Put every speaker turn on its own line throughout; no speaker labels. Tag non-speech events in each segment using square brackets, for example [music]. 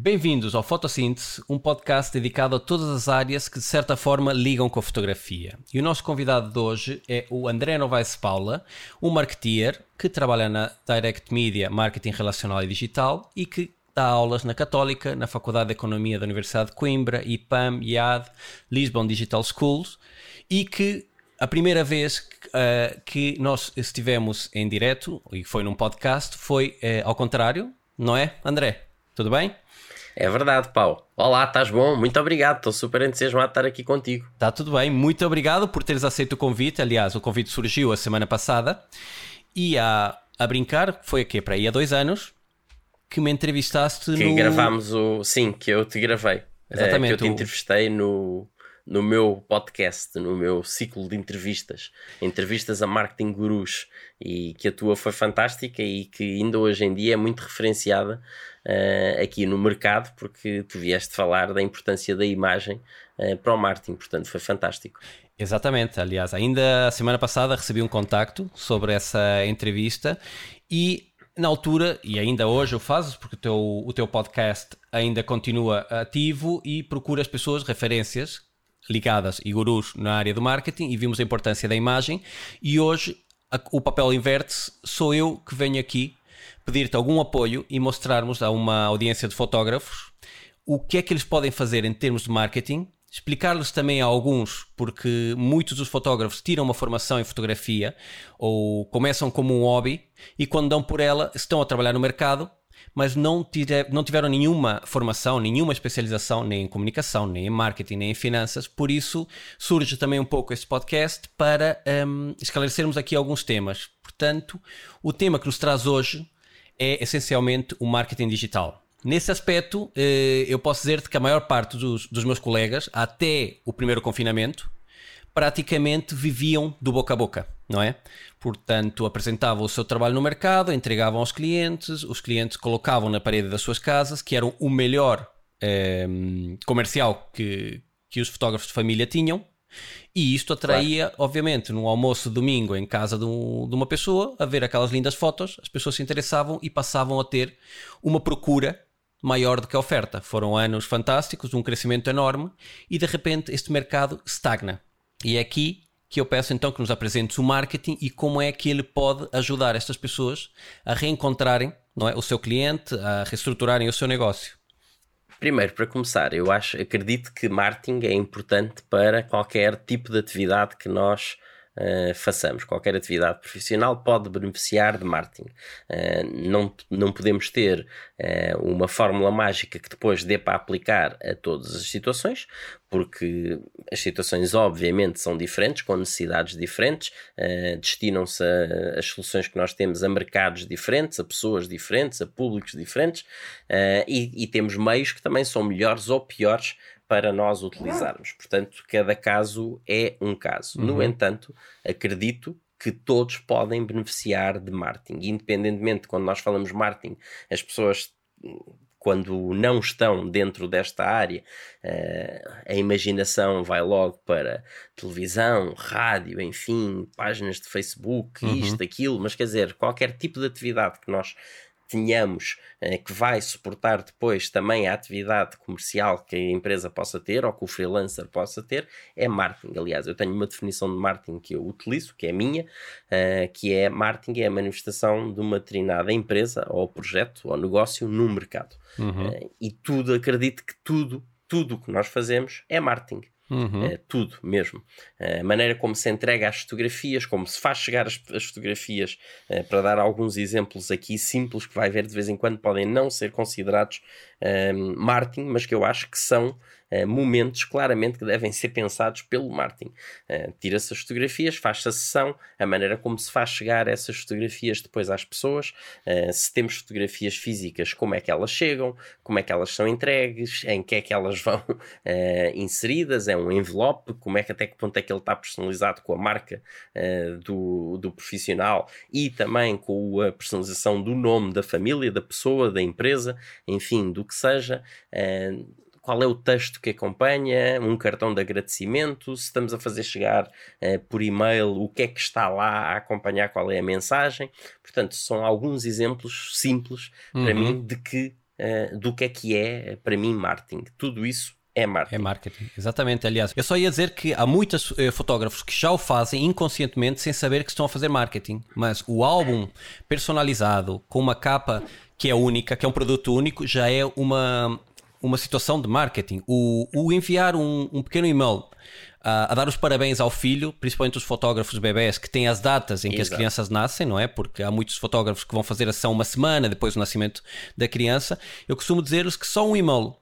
Bem-vindos ao Fotossíntese, um podcast dedicado a todas as áreas que de certa forma ligam com a fotografia. E o nosso convidado de hoje é o André Novaes Paula, um marketeer que trabalha na Direct Media Marketing Relacional e Digital e que dá aulas na Católica, na Faculdade de Economia da Universidade de Coimbra, IPAM, IAD, Lisbon Digital Schools e que a primeira vez uh, que nós estivemos em direto, e foi num podcast, foi uh, ao contrário, não é, André? Tudo bem?
É verdade, Paulo. Olá, estás bom? Muito obrigado, estou super entusiasmado de estar aqui contigo.
Está tudo bem, muito obrigado por teres aceito o convite. Aliás, o convite surgiu a semana passada e a, a brincar, foi aqui para aí há dois anos, que me entrevistaste
que
no.
Que gravámos o. Sim, que eu te gravei.
Exatamente.
É, que eu te entrevistei no, no meu podcast, no meu ciclo de entrevistas, entrevistas a marketing gurus, e que a tua foi fantástica e que ainda hoje em dia é muito referenciada uh, aqui no mercado, porque tu vieste falar da importância da imagem uh, para o marketing, portanto foi fantástico.
Exatamente, aliás, ainda a semana passada recebi um contacto sobre essa entrevista e na altura, e ainda hoje o fazes, porque o teu, o teu podcast ainda continua ativo e procuras pessoas, referências ligadas e gurus na área do marketing e vimos a importância da imagem. E hoje a, o papel inverte-se, sou eu que venho aqui pedir-te algum apoio e mostrarmos a uma audiência de fotógrafos o que é que eles podem fazer em termos de marketing, explicar-lhes também a alguns, porque muitos dos fotógrafos tiram uma formação em fotografia ou começam como um hobby e quando dão por ela estão a trabalhar no mercado, mas não, não tiveram nenhuma formação, nenhuma especialização, nem em comunicação, nem em marketing, nem em finanças. Por isso surge também um pouco este podcast para um, esclarecermos aqui alguns temas. Portanto, o tema que nos traz hoje é essencialmente o marketing digital. Nesse aspecto, eh, eu posso dizer-te que a maior parte dos, dos meus colegas, até o primeiro confinamento, praticamente viviam do boca a boca, não é? Portanto, apresentavam o seu trabalho no mercado, entregavam aos clientes, os clientes colocavam na parede das suas casas, que eram o melhor eh, comercial que, que os fotógrafos de família tinham, e isto atraía, claro. obviamente, num almoço domingo em casa de, um, de, uma pessoa, a ver aquelas lindas fotos, as pessoas se interessavam e passavam a ter uma procura maior do que a oferta. Foram anos fantásticos, um crescimento enorme e de repente este mercado estagna. E é aqui que eu peço então que nos apresentes o marketing e como é que ele pode ajudar estas pessoas a reencontrarem não é, o seu cliente, a reestruturarem o seu negócio.
Primeiro, para começar, eu acho, acredito que marketing é importante para qualquer tipo de atividade que nós uh, façamos. Qualquer atividade profissional pode beneficiar de marketing. Uh, não, não podemos ter uh, uma fórmula mágica que depois dê para aplicar a todas as situações, porque as situações obviamente são diferentes, com necessidades diferentes, destinam-se as soluções que nós temos a mercados diferentes, a pessoas diferentes, a públicos diferentes, e, e, temos meios que também são melhores ou piores para nós utilizarmos. Portanto, cada caso é um caso. Uhum. No entanto, acredito que todos podem beneficiar de marketing, independentemente quando nós falamos marketing, as pessoas quando não estão dentro desta área, uh, a imaginação vai logo para televisão, rádio, enfim, páginas de Facebook, uhum. isto, aquilo, mas quer dizer, qualquer tipo de atividade que nós tenhamos eh, que vai suportar depois também a atividade comercial que a empresa possa ter ou que o freelancer possa ter, é marketing. Aliás, eu tenho uma definição de marketing que eu utilizo, que é minha, eh, que é marketing é a manifestação de uma determinada empresa ou projeto ou negócio no mercado. Uhum. Eh, e tudo, acredito que tudo, tudo o que nós fazemos é marketing. Uhum. Uh, tudo mesmo. Uh, a maneira como se entrega as fotografias, como se faz chegar as, as fotografias, uh, para dar alguns exemplos aqui simples que vai ver de vez em quando podem não ser considerados marketing, mas que eu acho que são momentos claramente que devem ser pensados pelo marketing. Uh, Tira-se as fotografias, faz-se a sessão, a maneira como se faz chegar essas fotografias depois às pessoas, uh, se temos fotografias físicas, como é que elas chegam, como é que elas são entregues, em que é que elas vão [laughs] inseridas, é um envelope, como é que até que ponto é que ele está personalizado com a marca do, do profissional e também com a personalização do nome da família, da pessoa, da empresa, enfim, do que seja qual é o texto que acompanha, um cartão de agradecimento, se estamos a fazer chegar uh, por e-mail o que é que está lá a acompanhar, qual é a mensagem. Portanto, são alguns exemplos simples uhum. para mim de que uh, do que é que é, para mim, marketing. Tudo isso é marketing.
É marketing, exatamente. Aliás, eu só ia dizer que há muitos eh, fotógrafos que já o fazem inconscientemente sem saber que estão a fazer marketing. Mas o álbum personalizado, com uma capa que é única, que é um produto único, já é uma, uma situação de marketing. O, o enviar um, um pequeno e-mail a, a, dar os parabéns ao filho, principalmente os fotógrafos bebés que têm as datas em que Exato. as crianças nascem, não é? Porque há muitos fotógrafos que vão fazer a sessão uma semana depois do nascimento da criança. Eu costumo dizer-lhes que só um e-mail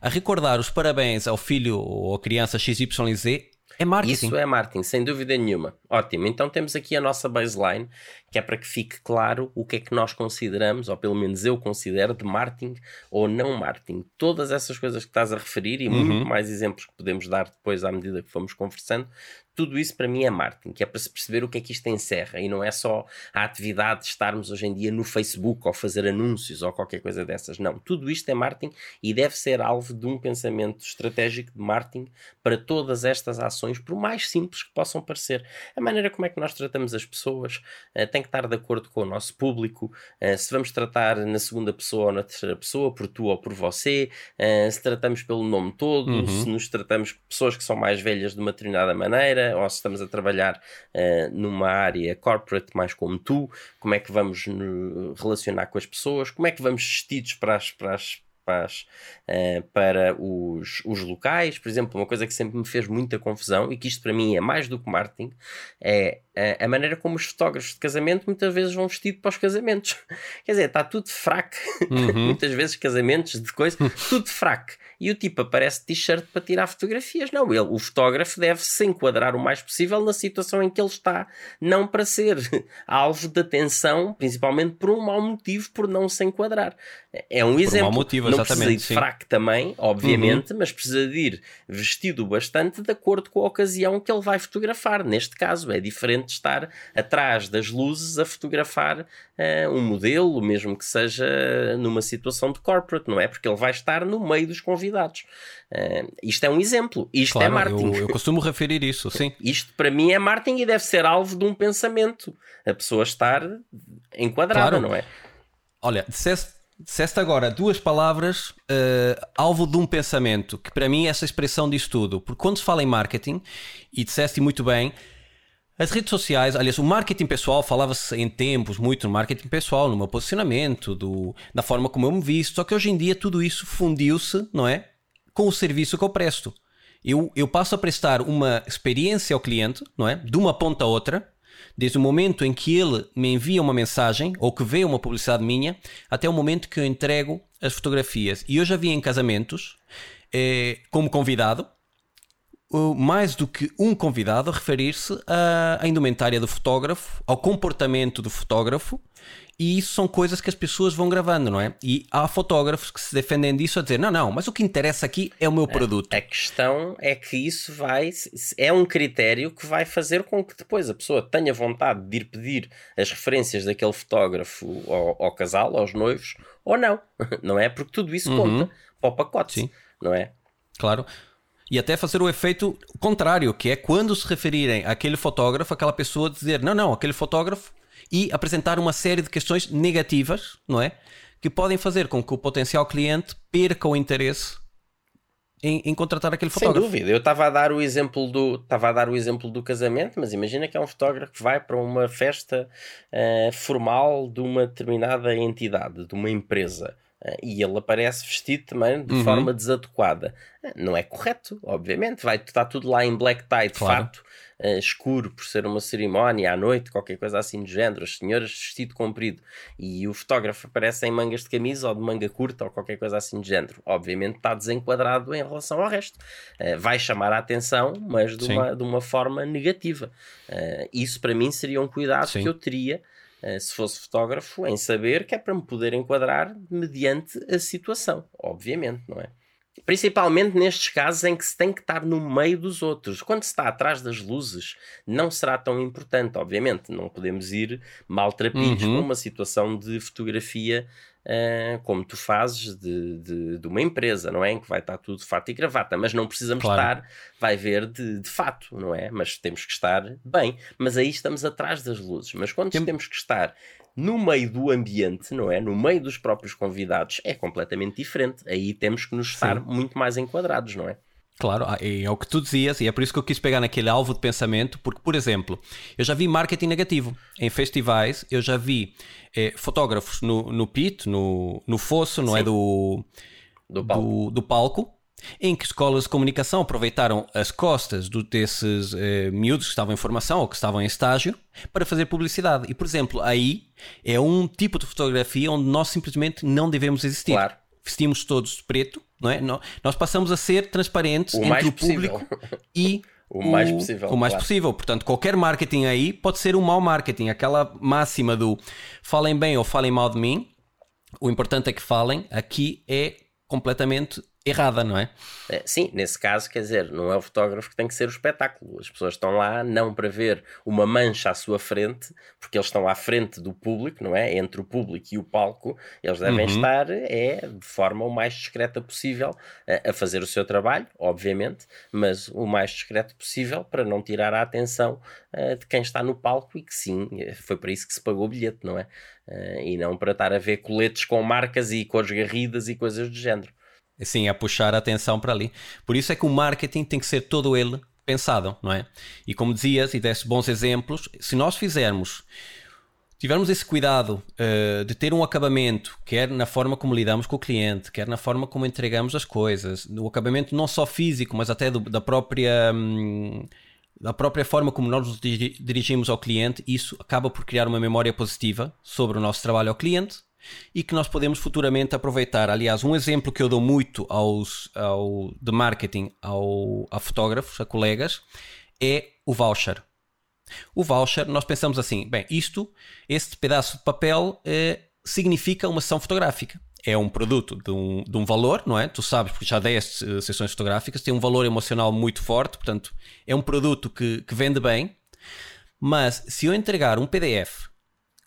a recordar os parabéns ao filho ou à criança XYZ é marketing.
Isso é marketing, sem dúvida nenhuma. Ótimo, então temos aqui a nossa baseline, que é para que fique claro o que é que nós consideramos, ou pelo menos eu considero, de marketing ou não marketing. Todas essas coisas que estás a referir e uhum. muito mais exemplos que podemos dar depois à medida que fomos conversando, tudo isso para mim é marketing, que é para se perceber o que é que isto encerra e não é só a atividade de estarmos hoje em dia no Facebook ou fazer anúncios ou qualquer coisa dessas. Não, tudo isto é marketing e deve ser alvo de um pensamento estratégico de marketing para todas estas ações, por mais simples que possam parecer. A maneira como é que nós tratamos as pessoas uh, tem que estar de acordo com o nosso público. Uh, se vamos tratar na segunda pessoa ou na terceira pessoa, por tu ou por você, uh, se tratamos pelo nome todo, uhum. se nos tratamos pessoas que são mais velhas de uma determinada maneira ou se estamos a trabalhar uh, numa área corporate mais como tu, como é que vamos relacionar com as pessoas, como é que vamos vestidos para as, para as, uh, para os, os locais. Por exemplo, uma coisa que sempre me fez muita confusão e que isto para mim é mais do que marketing é uh, a maneira como os fotógrafos de casamento muitas vezes vão vestidos para os casamentos. [laughs] Quer dizer, está tudo fraco. Uhum. [laughs] muitas vezes casamentos de coisa, [laughs] tudo fraco e o tipo aparece t-shirt para tirar fotografias. Não, ele, o fotógrafo deve se enquadrar o mais possível na situação em que ele está, não para ser alvo de atenção, principalmente por um mau motivo, por não se enquadrar. É um por exemplo. Um motivo, não precisa ir fraco também, obviamente, uhum. mas precisa de ir vestido bastante de acordo com a ocasião que ele vai fotografar. Neste caso, é diferente estar atrás das luzes a fotografar uh, um modelo, mesmo que seja numa situação de corporate, não é? Porque ele vai estar no meio dos convidados convidados. Uh, isto é um exemplo, isto é claro, é marketing.
Eu, eu, costumo referir isso, sim. [laughs]
Isto para mim é marketing e deve ser alvo de um pensamento. A pessoa estar enquadrada, claro. não é?
Olha, disseste, disseste agora duas palavras uh, alvo de um pensamento, que para mim é essa expressão diz tudo. Porque quando se fala em marketing, e disseste muito bem, as redes sociais, aliás, o marketing pessoal, falava-se em tempos muito no marketing pessoal, no meu posicionamento, do, da forma como eu me visto, só que hoje em dia tudo isso fundiu-se, não é? Com o serviço que eu presto. Eu, eu passo a prestar uma experiência ao cliente, não é? De uma ponta a outra, desde o momento em que ele me envia uma mensagem ou que vê uma publicidade minha, até o momento que eu entrego as fotografias. E eu já vi em casamentos, eh, como convidado, mais do que um convidado referir-se à, indumentária do fotógrafo, ao comportamento do fotógrafo, e isso são coisas que as pessoas vão gravando, não é? E há fotógrafos que se defendem disso a dizer: não, não, mas o que interessa aqui é o meu produto.
A, a questão é que isso vai, é um critério que vai fazer com que depois a pessoa tenha vontade de ir pedir as referências daquele fotógrafo ao, ao casal, aos noivos, ou não, [laughs] não é? Porque tudo isso uhum. conta para o pacote, Sim. não é?
Claro e até fazer o efeito contrário, que é quando se referirem àquele fotógrafo, aquela pessoa dizer não, não, aquele fotógrafo e apresentar uma série de questões negativas, não é? Que podem fazer com que o potencial cliente perca o interesse em, em contratar aquele fotógrafo.
Sem dúvida, eu estava a dar o exemplo do estava a dar o exemplo do casamento, mas imagina que é um fotógrafo que vai para uma festa uh, formal de uma determinada entidade, de uma empresa eh, e ele aparece vestido também de uhum. forma desadequada. Eh, não é correto, obviamente. Vai estar tudo lá em black tie, de claro. fato, uh, escuro, por ser uma cerimónia à noite, qualquer coisa assim do género. As senhoras vestido comprido e o fotógrafo aparece em mangas de camisa ou de manga curta ou qualquer coisa assim do género. Obviamente está desenquadrado em relação ao resto. Uh, vai chamar a atenção, mas de, uma, de uma forma negativa. Uh, isso para mim seria um cuidado Sim. que eu teria se fosse fotógrafo, em saber que é para me poder enquadrar mediante a situação, obviamente, não é? Principalmente nestes casos em que se tem que estar no meio dos outros. Quando se está atrás das luzes, não será tão importante, obviamente. Não podemos ir maltrapilhos uhum. uma situação de fotografia uh, como tu fazes de, de, de, uma empresa, não é? Em que vai estar tudo de fato e gravata, mas não precisamos claro. estar, vai ver de, de fato, não é? Mas temos que estar bem. Mas aí estamos atrás das luzes. Mas quando Tem... temos que estar no meio do ambiente, não é? No meio dos próprios convidados, é completamente diferente. Aí temos que nos estar Sim. muito mais enquadrados, não é?
Claro, ah, é o que tu dizias, e é por isso que eu quis pegar naquele alvo de pensamento, porque, por exemplo, eu já vi marketing negativo em festivais, eu já vi eh, fotógrafos no, no pit, no, no fosso, não é? Sim. é? Do, do palco. Do, do, palco. em que escolas de comunicação aproveitaram as costas do, desses eh, miúdos que estavam em formação ou que estavam em estágio para fazer publicidade. E, por exemplo, aí é um tipo de fotografia onde nós simplesmente não devemos existir. Claro. Vestimos todos de preto, não é? Nós passamos a ser transparentes o entre o público [laughs] e
o mais possível.
O mais claro. possível. Portanto, qualquer marketing aí pode ser um mau marketing. Aquela máxima do falem bem ou falem mal de mim, o importante é que falem, aqui é completamente errada, não é?
é? Sim, nesse caso, quer dizer, não é o fotógrafo que tem que ser o espetáculo. As pessoas estão lá não para ver uma mancha à sua frente, porque eles estão à frente do público, não é? Entre o público e o palco, eles devem uhum. estar é, de forma o mais discreta possível a, a, fazer o seu trabalho, obviamente, mas o mais discreto possível para não tirar a atenção uh, de quem está no palco e que sim, foi para isso que se pagou o bilhete, não é? Uh, e não para estar a ver coletes com marcas e cores garridas e coisas do género.
Sim, a puxar a atenção para ali. Por isso é que o marketing tem que ser todo ele pensado, não é? E como dizias, e desse bons exemplos, se nós fizermos, tivermos esse cuidado uh, de ter um acabamento, quer na forma como lidamos com o cliente, quer na forma como entregamos as coisas, o acabamento não só físico, mas até do, da própria. Hum, da própria forma como nós nos dirigimos ao cliente, isso acaba por criar uma memória positiva sobre o nosso trabalho ao cliente e que nós podemos futuramente aproveitar. Aliás, um exemplo que eu dou muito aos, ao, de marketing ao, a fotógrafos, a colegas, é o voucher. O voucher, nós pensamos assim, bem, isto, este pedaço de papel eh, significa uma sessão fotográfica. É um produto de um, de um valor, não é? Tu sabes, porque já deste uh, sessões fotográficas, tem um valor emocional muito forte, portanto, é um produto que, que vende bem. Mas se eu entregar um PDF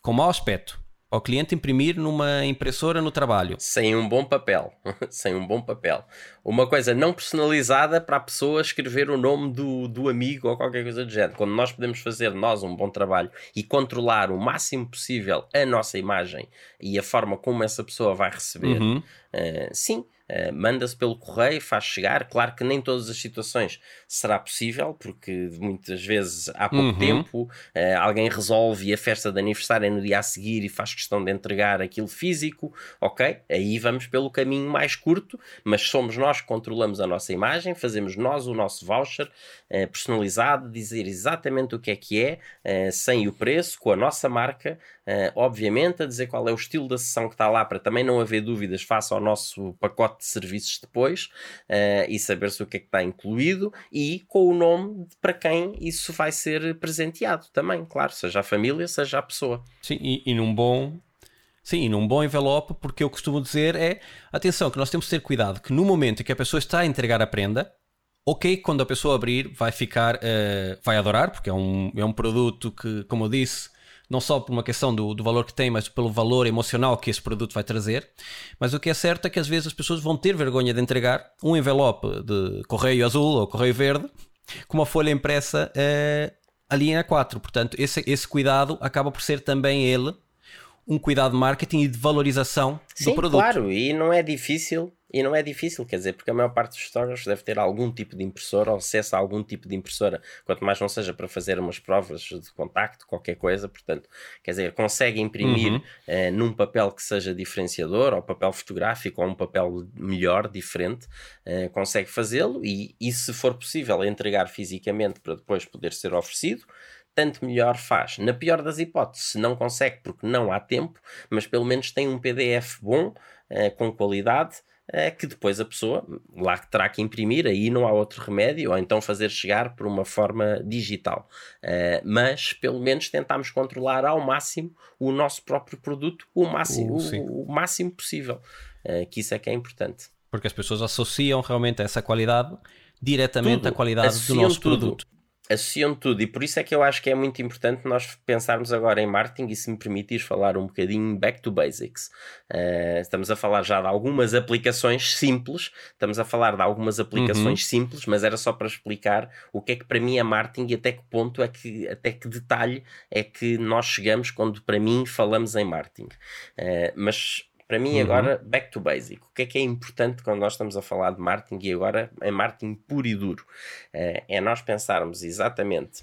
com mau aspecto, ao cliente imprimir numa impressora no trabalho.
Sem um bom papel. [laughs] Sem um bom papel. Uma coisa não personalizada para a pessoa escrever o nome do, do amigo ou qualquer coisa do género. Quando nós podemos fazer nós um bom trabalho e controlar o máximo possível a nossa imagem e a forma como essa pessoa vai receber, uhum. uh, sim, Uh, manda-se pelo correio, faz chegar. Claro que nem todas as situações será possível, porque muitas vezes há pouco uhum. tempo uh, alguém resolve e a festa de aniversário é no dia a seguir e faz questão de entregar aquilo físico. Ok, aí vamos pelo caminho mais curto, mas somos nós que controlamos a nossa imagem, fazemos nós o nosso voucher uh, personalizado, dizer exatamente o que é que é, sem o preço, com a nossa marca, obviamente, a dizer qual é o estilo da sessão que está lá para também não haver dúvidas face ao nosso pacote de serviços depois uh, e saber-se o que é que está incluído e com o nome para quem isso vai ser presenteado também, claro, seja a família, seja a pessoa.
Sim, e, e num bom Sim, num bom envelope, porque eu costumo dizer é, atenção, que nós temos que ter cuidado, que no momento em que a pessoa está a entregar a prenda, ok, quando a pessoa abrir vai ficar, uh, vai adorar, porque é um, é um produto que, como eu disse, não só por uma questão do, do valor que tem, mas pelo valor emocional que esse produto vai trazer. Mas o que é certo é que às vezes as pessoas vão ter vergonha de entregar um envelope de correio azul ou correio verde com uma folha impressa uh, ali em A4. Portanto, esse, esse cuidado acaba por ser também ele um cuidado de marketing e de valorização
Sim,
do produto.
Claro, e não é difícil e não é difícil, quer dizer, porque a maior parte dos fotógrafos deve ter algum tipo de impressora ou acesso a algum tipo de impressora, quanto mais não seja para fazer umas provas de contacto, qualquer coisa, portanto, quer dizer, consegue imprimir uhum. uh, num papel que seja diferenciador, ou papel fotográfico, ou um papel melhor, diferente, uh, consegue fazê-lo e, e, se for possível, entregar fisicamente para depois poder ser oferecido tanto melhor faz. Na pior das hipóteses, se não consegue porque não há tempo, mas pelo menos tem um PDF bom, uh, com qualidade, é que depois a pessoa lá terá que imprimir, aí não há outro remédio, ou então fazer chegar por uma forma digital. Uh, mas pelo menos tentamos controlar ao máximo o nosso próprio produto, o máximo, o, o, máximo possível. Uh, que isso é que é importante.
Porque as pessoas associam realmente essa qualidade diretamente tudo. à qualidade associam do nosso tudo. produto.
Associam tudo e por isso é que eu acho que é muito importante nós pensarmos agora em marketing e se me permitires falar um bocadinho back to basics. Uh, estamos a falar já de algumas aplicações simples, estamos a falar de algumas aplicações uhum. simples, mas era só para explicar o que é que para mim é marketing e até que ponto é que, até que detalhe é que nós chegamos quando para mim falamos em marketing. Uh, mas para mim, uhum. agora, back to basic. O que é que é importante quando nós estamos a falar de marketing e agora em marketing puro e duro? Uh, é nós pensarmos exatamente,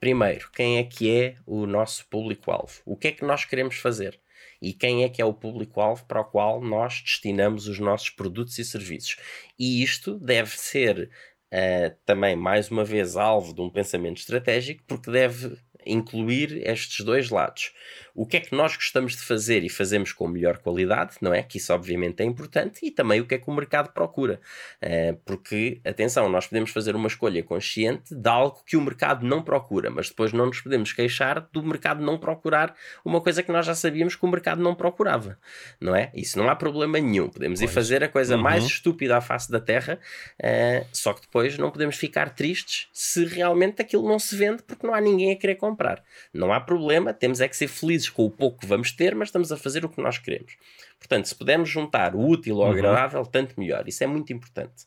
primeiro, quem é que é o nosso público-alvo? O que é que nós queremos fazer? E quem é que é o público-alvo para o qual nós destinamos os nossos produtos e serviços? E isto deve ser uh, também, mais uma vez, alvo de um pensamento estratégico, porque deve incluir estes dois lados. O que é que nós gostamos de fazer e fazemos com melhor qualidade, não é? Que isso obviamente é importante, e também o que é que o mercado procura. Uh, porque, atenção, nós podemos fazer uma escolha consciente de algo que o mercado não procura, mas depois não nos podemos queixar do mercado não procurar uma coisa que nós já sabíamos que o mercado não procurava, não é? Isso não há problema nenhum. Podemos pois. ir fazer a coisa uhum. mais estúpida à face da Terra, uh, só que depois não podemos ficar tristes se realmente aquilo não se vende porque não há ninguém a querer comprar comprar. Não há problema, temos é que ser felizes com o pouco que vamos ter, mas estamos a fazer o que nós queremos. Portanto, se pudermos juntar o útil ao uhum. agradável, tanto melhor. Isso é muito importante.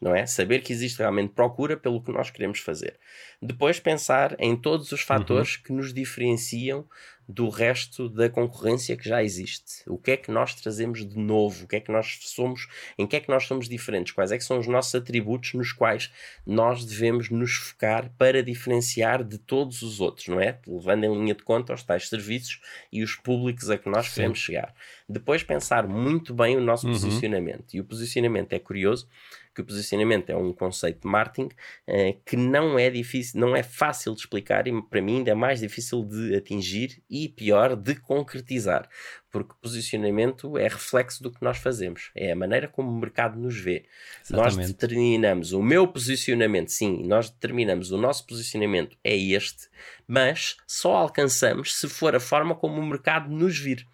Não é? Saber que existe realmente procura pelo que nós queremos fazer. Depois pensar em todos os fatores uhum. que nos diferenciam do resto da concorrência que já existe. O que é que nós trazemos de novo? O que é que nós somos? Em que é que nós somos diferentes? Quais é que são os nossos atributos nos quais nós devemos nos focar para diferenciar de todos os outros, não é? Levando em linha de conta os tais serviços e os públicos a que nós Sim. queremos chegar. Depois pensar muito bem o nosso uhum. posicionamento. E o posicionamento é curioso que o posicionamento é um conceito de marketing uh, que não é difícil, não é fácil de explicar e para mim ainda é mais difícil de atingir e pior de concretizar, porque posicionamento é reflexo do que nós fazemos, é a maneira como o mercado nos vê. Exatamente. Nós determinamos o meu posicionamento, sim, nós determinamos o nosso posicionamento é este, mas só alcançamos se for a forma como o mercado nos vir.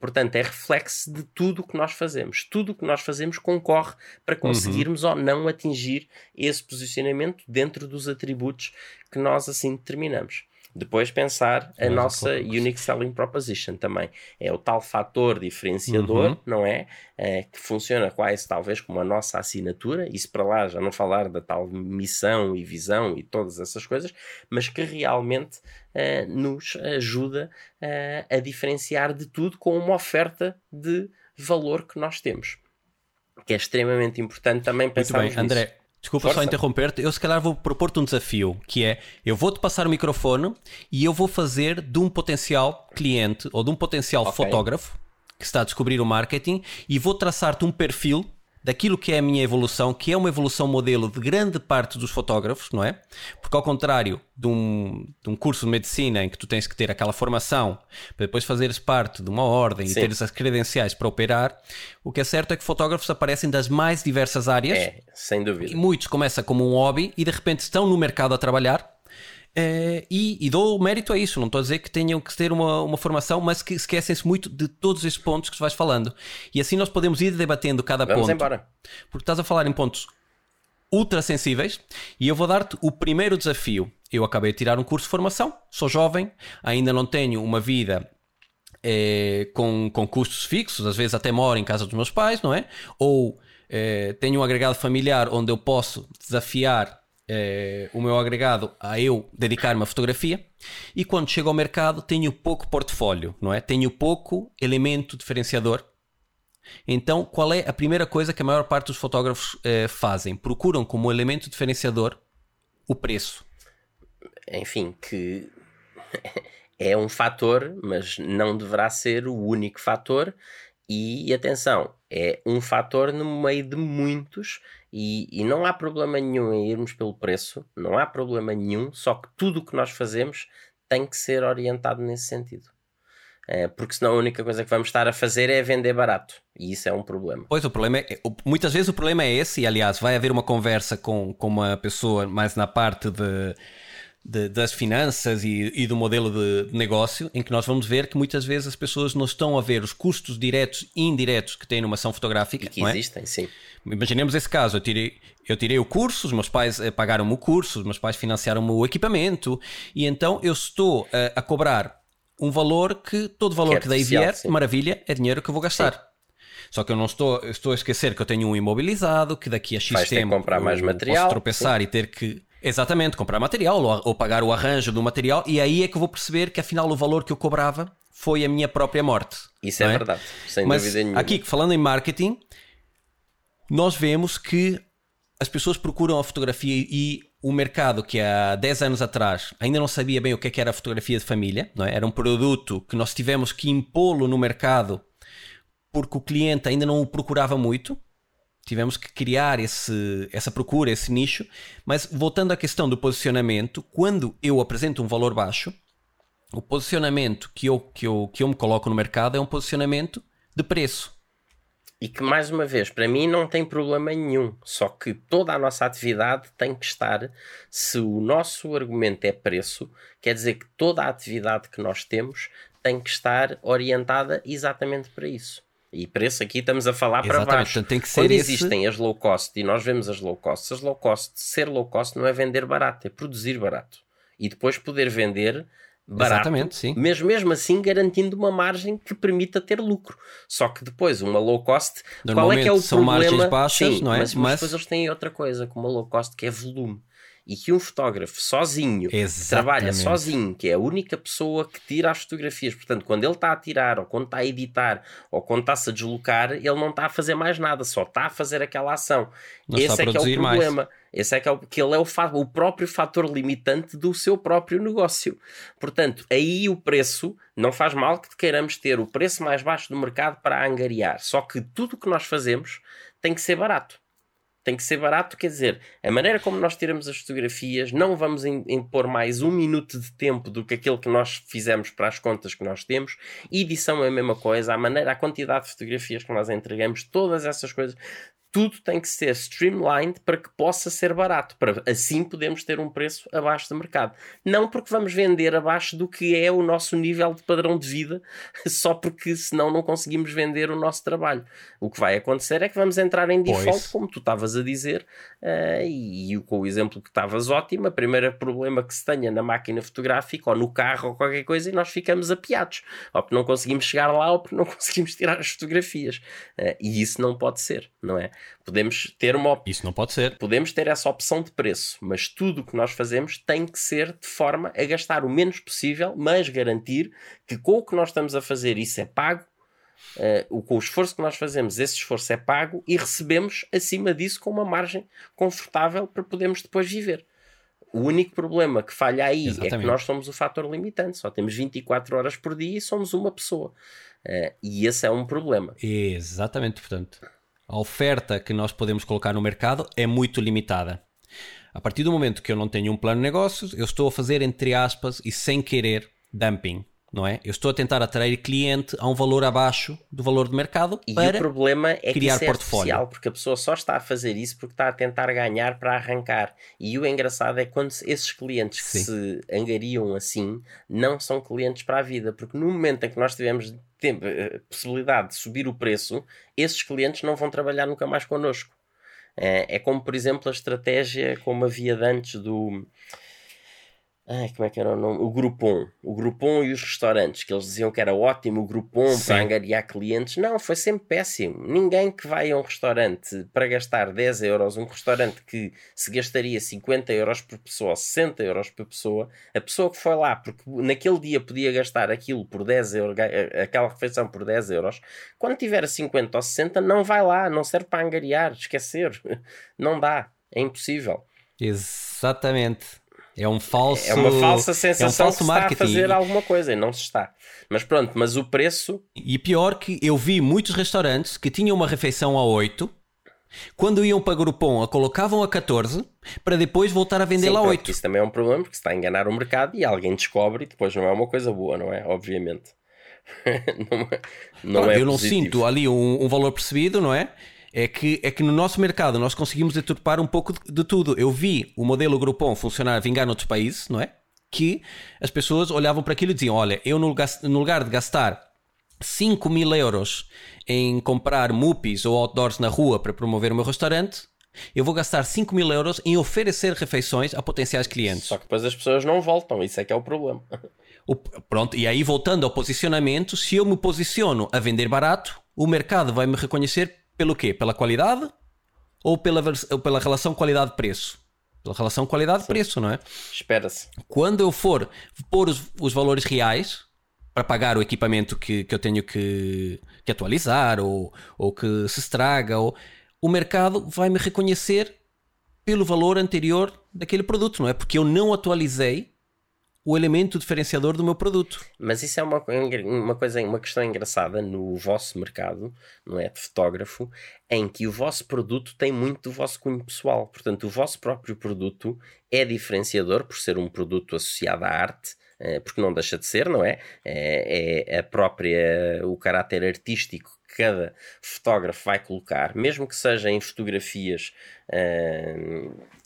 Portanto, é reflexo de tudo o que nós fazemos. Tudo o que nós fazemos concorre para uhum. conseguirmos uhum. ou não atingir esse posicionamento dentro dos atributos que nós assim determinamos. Depois pensar a nossa Unique Selling Proposition também. É o tal fator diferenciador, uhum. não é? é? Que funciona quase talvez como a nossa assinatura, isso para lá já não falar da tal missão e visão e todas essas coisas, mas que realmente uh, nos ajuda uh, a diferenciar de tudo com uma oferta de valor que nós temos. Que é extremamente importante também pensar.
Muito bem, André, Desculpa Força. só interromper-te. Eu, se calhar, vou propor-te um desafio que é: eu vou-te passar o microfone e eu vou fazer de um potencial cliente ou de um potencial okay. fotógrafo que está a descobrir o marketing e vou traçar-te um perfil daquilo que é a minha evolução, que é uma evolução modelo de grande parte dos fotógrafos, não é? Porque ao contrário de um, de um curso de medicina em que tu tens que ter aquela formação para depois fazeres parte de uma ordem Sim. e teres as credenciais para operar, o que é certo é que fotógrafos aparecem das mais diversas áreas.
É, sem dúvida.
E muitos começam como um hobby e de repente estão no mercado a trabalhar Uh, e, e, dou mérito a isso, não estou a dizer que tenham que ter uma, uma formação, mas que esquecem-se muito de todos esses pontos que tu vais falando. E assim nós podemos ir debatendo cada
Vamos
ponto.
Embora.
Porque estás a falar em pontos ultra sensíveis e eu vou dar-te o primeiro desafio. Eu acabei de tirar um curso de formação, sou jovem, ainda não tenho uma vida eh, com, com custos fixos, às vezes até moro em casa dos meus pais, não é? Ou eh, tenho um agregado familiar onde eu posso desafiar é, o meu agregado a eu dedicar-me à fotografia e quando chego ao mercado tenho pouco portfólio, não é? Tenho pouco elemento diferenciador. Então, qual é a primeira coisa que a maior parte dos fotógrafos é, fazem? Procuram como elemento diferenciador o preço.
Enfim, que [laughs] é um fator, mas não deverá ser o único fator. E atenção, é um fator no meio de muitos e, e, não há problema nenhum em irmos pelo preço, não há problema nenhum, só que tudo o que nós fazemos tem que ser orientado nesse sentido. É, porque senão a única coisa que vamos estar a fazer é vender barato. E isso é um problema.
Pois, o problema é. Muitas vezes o problema é esse, e aliás, vai haver uma conversa com, com uma pessoa mais na parte de de, das finanças e, e, do modelo de negócio, em que nós vamos ver que muitas vezes as pessoas não estão a ver os custos diretos e indiretos que têm numa ação fotográfica.
E que
é?
existem, sim.
Imaginemos esse caso, eu tirei, eu tirei o curso, os meus pais eh, pagaram-me o curso, os meus pais financiaram-me o equipamento, e então eu estou a, a cobrar um valor que todo valor que, é que daí vier, sim. maravilha, é dinheiro que eu vou gastar. Sim. Só que eu não estou, estou a esquecer que eu tenho um imobilizado, que daqui a X
Vais
tempo
comprar mais material,
posso tropeçar sim. e ter que Exatamente, comprar material ou, ou, pagar o arranjo do material, e aí é que eu vou perceber que afinal o valor que eu cobrava foi a minha própria morte.
Isso é, é, verdade, sem
Mas
dúvida nenhuma.
Aqui, falando em marketing, nós vemos que as pessoas procuram a fotografia e o mercado que há 10 anos atrás ainda não sabia bem o que, é que era a fotografia de família, não é? era um produto que nós tivemos que impô-lo no mercado porque o cliente ainda não o procurava muito. Tivemos que criar esse, essa procura, esse nicho. Mas voltando à questão do posicionamento, quando eu apresento um valor baixo, o posicionamento que eu, que eu, que eu me coloco no mercado é um posicionamento de preço.
E que, mais uma vez, para mim não tem problema nenhum. Só que toda a nossa atividade tem que estar, se o nosso argumento é preço, quer dizer que toda a atividade que nós temos tem que estar orientada exatamente para isso. E preço aqui estamos a falar Exatamente, para baixo.
Tem que ser
Quando
esse...
existem as low cost e nós vemos as low cost, as low cost, ser low cost não é vender barato, é produzir barato. E depois poder vender barato,
Exatamente, sim.
mas mesmo assim garantindo uma margem que permita ter lucro. Só que depois, uma low cost, qual é que é o
são
problema?
margens baixas,
sim,
não é?
Mas, mas depois eles têm outra coisa, como uma low cost, que é volume. E que um fotógrafo sozinho, trabalha sozinho, que é a única pessoa que tira as fotografias, portanto, quando ele está a tirar, ou quando está a editar, ou quando está-se a deslocar, ele não está a fazer mais nada, só está a fazer aquela ação.
Não
Esse
é
que é o problema.
Mais.
Esse é que, é o, que ele é o, o próprio fator limitante do seu próprio negócio. Portanto, aí o preço não faz mal que queiramos ter o preço mais baixo do mercado para angariar. Só que tudo o que nós fazemos tem que ser barato. Tem que ser barato, quer dizer, a maneira como nós tiramos as fotografias, não vamos impor mais um minuto de tempo do que aquilo que nós fizemos para as contas que nós temos. Edição é a mesma coisa, a maneira, a quantidade de fotografias que nós entregamos, todas essas coisas tudo tem que ser streamlined para que possa ser barato, para assim podemos ter um preço abaixo do mercado. Não porque vamos vender abaixo do que é o nosso nível de padrão de vida, [laughs] só porque senão não conseguimos vender o nosso trabalho. O que vai acontecer é que vamos entrar em default, pois. como tu estavas a dizer, uh, e, e, com o exemplo que estavas ótimo, o primeiro problema que se tenha na máquina fotográfica ou no carro ou qualquer coisa e nós ficamos apiados, ou porque não conseguimos chegar lá ou porque não [laughs] conseguimos tirar as fotografias. Uh, e isso não pode ser, não é? Podemos ter uma
Isso não pode ser.
Podemos ter essa opção de preço, mas tudo o que nós fazemos tem que ser de forma a gastar o menos possível, mas garantir que com o que nós estamos a fazer isso é pago, uh, com o esforço que nós fazemos, esse esforço é pago e recebemos acima disso com uma margem confortável para podermos depois viver. O único problema que falha aí Exatamente. é que nós somos o fator limitante, só temos 24 horas por dia e somos uma pessoa. Uh, e esse é um problema.
Exatamente, portanto a oferta que nós podemos colocar no mercado é muito limitada. A partir do momento que eu não tenho um plano de negócios, eu estou a fazer, entre aspas, e sem querer, dumping. Não é? Eu estou a tentar atrair cliente a um valor abaixo do valor de mercado
e
para
o problema é
criar
que isso é
portfólio.
porque a pessoa só está a fazer isso porque está a tentar ganhar para arrancar. E o engraçado é quando esses clientes que Sim. se angariam assim não são clientes para a vida, porque no momento em que nós tivemos tempo, eh, possibilidade de subir o preço, esses clientes não vão trabalhar nunca mais connosco. É, é como, por exemplo, a estratégia como havia de antes do Ai, como é que era o nome? O Groupon. O Groupon e os restaurantes, que eles diziam que era ótimo o Groupon Sim. para angariar clientes. Não, foi sempre péssimo. Ninguém que vai a um restaurante para gastar 10 euros, um restaurante que se gastaria 50 euros por pessoa ou 60 euros por pessoa, a pessoa que foi lá, porque naquele dia podia gastar aquilo por 10 euros, aquela refeição por 10 euros, quando tiver a 50 ou 60, não vai lá, não serve para angariar, esquecer. [laughs] Não dá, é impossível.
Exatamente. É um falso.
É uma falsa sensação é um que marketing. está a fazer alguma coisa e não se está. Mas pronto, mas o preço.
E pior que eu vi muitos restaurantes que tinham uma refeição a 8, quando iam para Groupon a colocavam a 14 para depois voltar a vender lá a 8.
Isso também é um problema porque se está a enganar o mercado e alguém descobre e depois não é uma coisa boa, não é? Obviamente. [laughs] não, é, não é
eu não sinto ali um, um valor percebido, não é? É que, é que no nosso mercado nós conseguimos deturpar um pouco de, de tudo. Eu vi o modelo Groupon funcionar, vingar noutros países, não é? Que as pessoas olhavam para aquilo e diziam: Olha, eu no, no lugar de gastar 5 mil euros em comprar mupis ou outdoors na rua para promover o meu restaurante, eu vou gastar 5 mil euros em oferecer refeições a potenciais clientes.
Só que depois as pessoas não voltam, isso é que é o problema.
O, pronto, e aí voltando ao posicionamento, se eu me posiciono a vender barato, o mercado vai me reconhecer pelo quê? Pela qualidade ou pela, ou pela relação qualidade-preço? Pela relação qualidade-preço, não é?
Espera-se.
Quando eu for pôr os, os valores reais para pagar o equipamento que, que eu tenho que, que atualizar ou, ou que se estraga, ou, o mercado vai me reconhecer pelo valor anterior daquele produto, não é? Porque eu não atualizei o elemento diferenciador do meu produto.
Mas isso é uma, uma coisa, uma questão engraçada no vosso mercado, não é? De fotógrafo, em que o vosso produto tem muito do vosso cunho pessoal. Portanto, o vosso próprio produto é diferenciador por ser um produto associado à arte, eh, porque não deixa de ser, não é? É, é a própria, o caráter artístico que cada fotógrafo vai colocar, mesmo que seja em fotografias.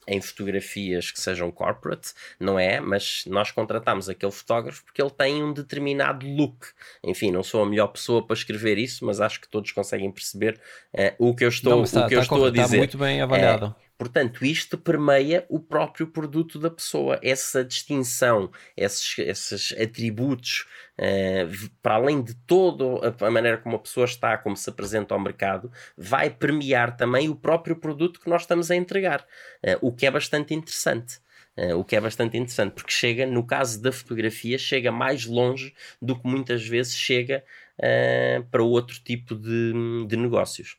Em fotografias que sejam corporate, não é? Mas nós contratamos aquele fotógrafo porque ele tem um determinado look. Enfim, não sou a melhor pessoa para escrever isso, mas acho que todos conseguem perceber uh, o que eu estou, não, está, o que eu estou a dizer. Está
muito bem avaliado.
Portanto, isto permeia o próprio produto da pessoa. Essa distinção, esses, esses atributos, uh, para além de toda a maneira como a pessoa está, como se apresenta ao mercado, vai permear também o próprio produto que nós estamos a entregar. Uh, o que é bastante interessante. Uh, o que é bastante interessante, porque chega, no caso da fotografia, chega mais longe do que muitas vezes chega para outro tipo de, de negócios.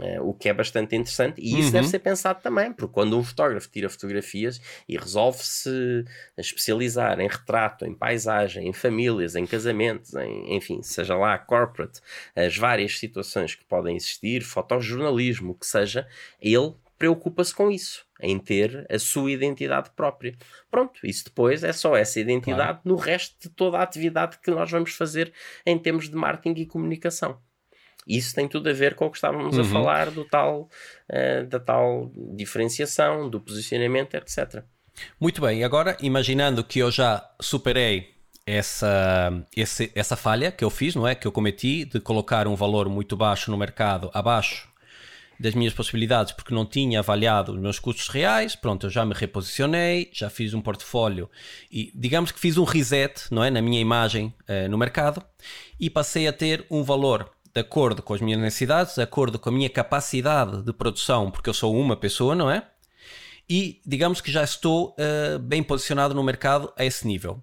É, o que é bastante interessante e isso uhum. deve ser pensado também, porque quando um fotógrafo tira fotografias e resolve-se especializar em retrato, em paisagem, em famílias, em casamentos, em, enfim, seja lá corporate, as várias situações que podem existir, fotojornalismo, o que seja, ele preocupa-se com isso, em ter a sua identidade própria. Pronto, isso depois é só essa identidade claro. no resto de toda a atividade que nós vamos fazer em termos de marketing e comunicação. Isso tem tudo a ver com o que estávamos uhum. a falar do tal, uh, da tal diferenciação, do posicionamento, etc.
Muito bem, agora imaginando que eu já superei essa, esse, essa falha que eu fiz, não é? Que eu cometi de colocar um valor muito baixo no mercado, abaixo das minhas possibilidades, porque não tinha avaliado os meus custos reais. Pronto, eu já me reposicionei, já fiz um portfólio e digamos que fiz um reset, não é? Na minha imagem uh, no mercado e passei a ter um valor de acordo com as minhas necessidades, de acordo com a minha capacidade de produção, porque eu sou uma pessoa, não é? E digamos que já estou uh, bem posicionado no mercado a esse nível.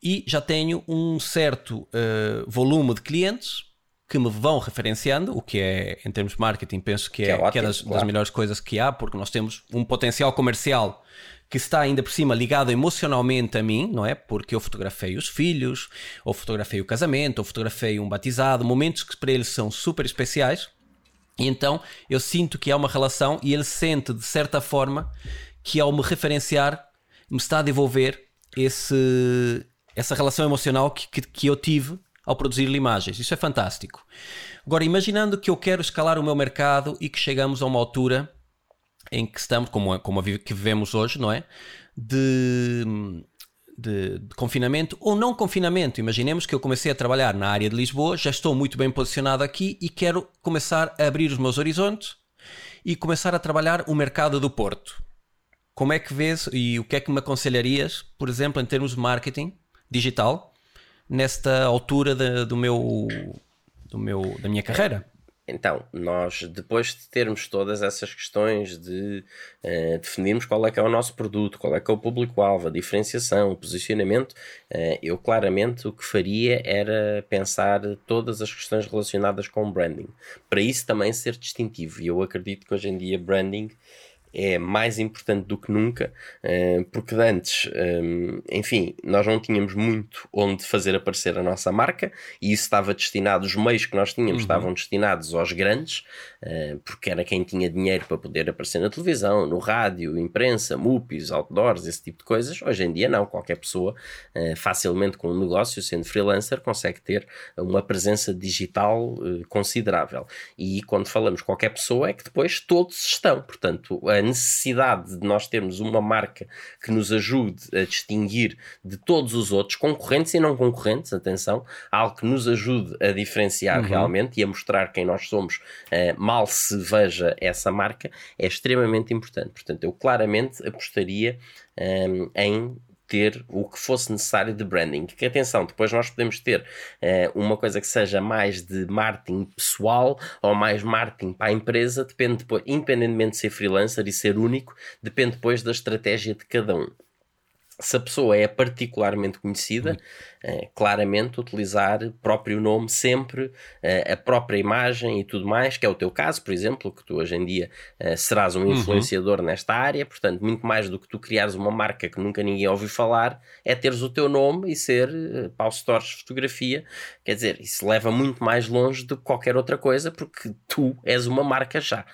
E já tenho um certo uh, volume de clientes que me vão referenciando, o que é, em termos de marketing, penso que, que é, é, ótimo, que é das, claro. das melhores coisas que há, porque nós temos um potencial comercial que está ainda por cima ligado emocionalmente a mim, não é? Porque eu fotografei os filhos, ou fotografei o casamento, ou fotografei um batizado, momentos que para eles são super especiais. E então eu sinto que há uma relação e ele sente de certa forma que ao me referenciar me está a devolver esse, essa relação emocional que, que, que eu tive ao produzir-lhe imagens. Isso é fantástico. Agora, imaginando que eu quero escalar o meu mercado e que chegamos a uma altura em que estamos, como, como a que vivemos hoje, não é? De, de, de, confinamento ou não confinamento. Imaginemos que eu comecei a trabalhar na área de Lisboa, já estou muito bem posicionado aqui e quero começar a abrir os meus horizontes e começar a trabalhar o mercado do Porto. Como é que vês e o que é que me aconselharias, por exemplo, em termos de marketing digital, nesta altura de, do meu, do meu, da minha carreira?
Então, nós, depois de termos todas essas questões de uh, definirmos qual é que é o nosso produto, qual é que é o público-alvo, a diferenciação, o posicionamento, uh, eu claramente o que faria era pensar todas as questões relacionadas com branding. Para isso também ser distintivo. E eu acredito que hoje em dia branding é mais importante do que nunca, eh, porque antes, eh, enfim, nós não tínhamos muito onde fazer aparecer a nossa marca e isso estava destinado, os meios que nós tínhamos uhum. estavam destinados aos grandes, porque era quem tinha dinheiro para poder aparecer na televisão, no rádio, imprensa, MUPIs, outdoors, esse tipo de coisas. Hoje em dia, não. Qualquer pessoa, uh, facilmente com um negócio, sendo freelancer, consegue ter uma presença digital uh, considerável. E quando falamos qualquer pessoa, é que depois todos estão. Portanto, a necessidade de nós termos uma marca que nos ajude a distinguir de todos os outros, concorrentes e não concorrentes, atenção, algo que nos ajude a diferenciar uhum. realmente e a mostrar quem nós somos, uh, mal se veja essa marca, é extremamente importante. Portanto, eu claramente apostaria um, em ter o que fosse necessário de branding. Que atenção, depois nós podemos ter uh, uma coisa que seja mais de marketing pessoal ou mais marketing para a empresa, depende depois, independentemente de ser freelancer e ser único, depende depois da estratégia de cada um se a pessoa é particularmente conhecida, é, claramente utilizar o próprio nome sempre, é, a própria imagem e tudo mais, que é o teu caso, por exemplo, que tu hoje em dia é, serás um uhum. influenciador uhum. nesta área, portanto, muito mais do que tu criares uma marca que nunca ninguém ouviu falar, é teres o teu nome e ser uh, Pau Stores Fotografia, quer dizer, isso leva muito mais longe do que qualquer outra coisa, porque tu és uma marca já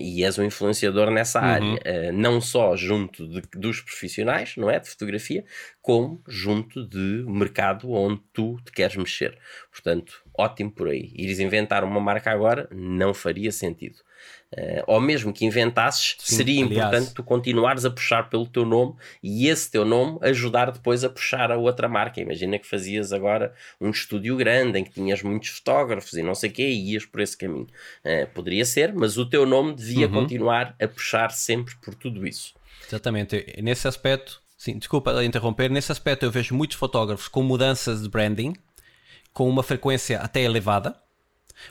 e és um influenciador nessa uhum. área, não só junto de, dos profissionais, não é? De fotografia, como junto de mercado onde tu te queres mexer. Portanto, ótimo por aí. Ires inventar uma marca agora não faria sentido. Uh, ou mesmo que inventasses, Sim, seria aliás. importante tu continuares a puxar pelo teu nome e esse teu nome ajudar depois a puxar a outra marca. Imagina que fazias agora um estúdio grande em que tinhas muitos fotógrafos e não sei o quê e ias por esse caminho. Uh, poderia ser, mas o teu nome devia uhum. continuar a puxar sempre por tudo isso.
Exatamente. Nesse aspecto, Sim, desculpa interromper. Nesse aspecto, eu vejo muitos fotógrafos com mudanças de branding com uma frequência até elevada,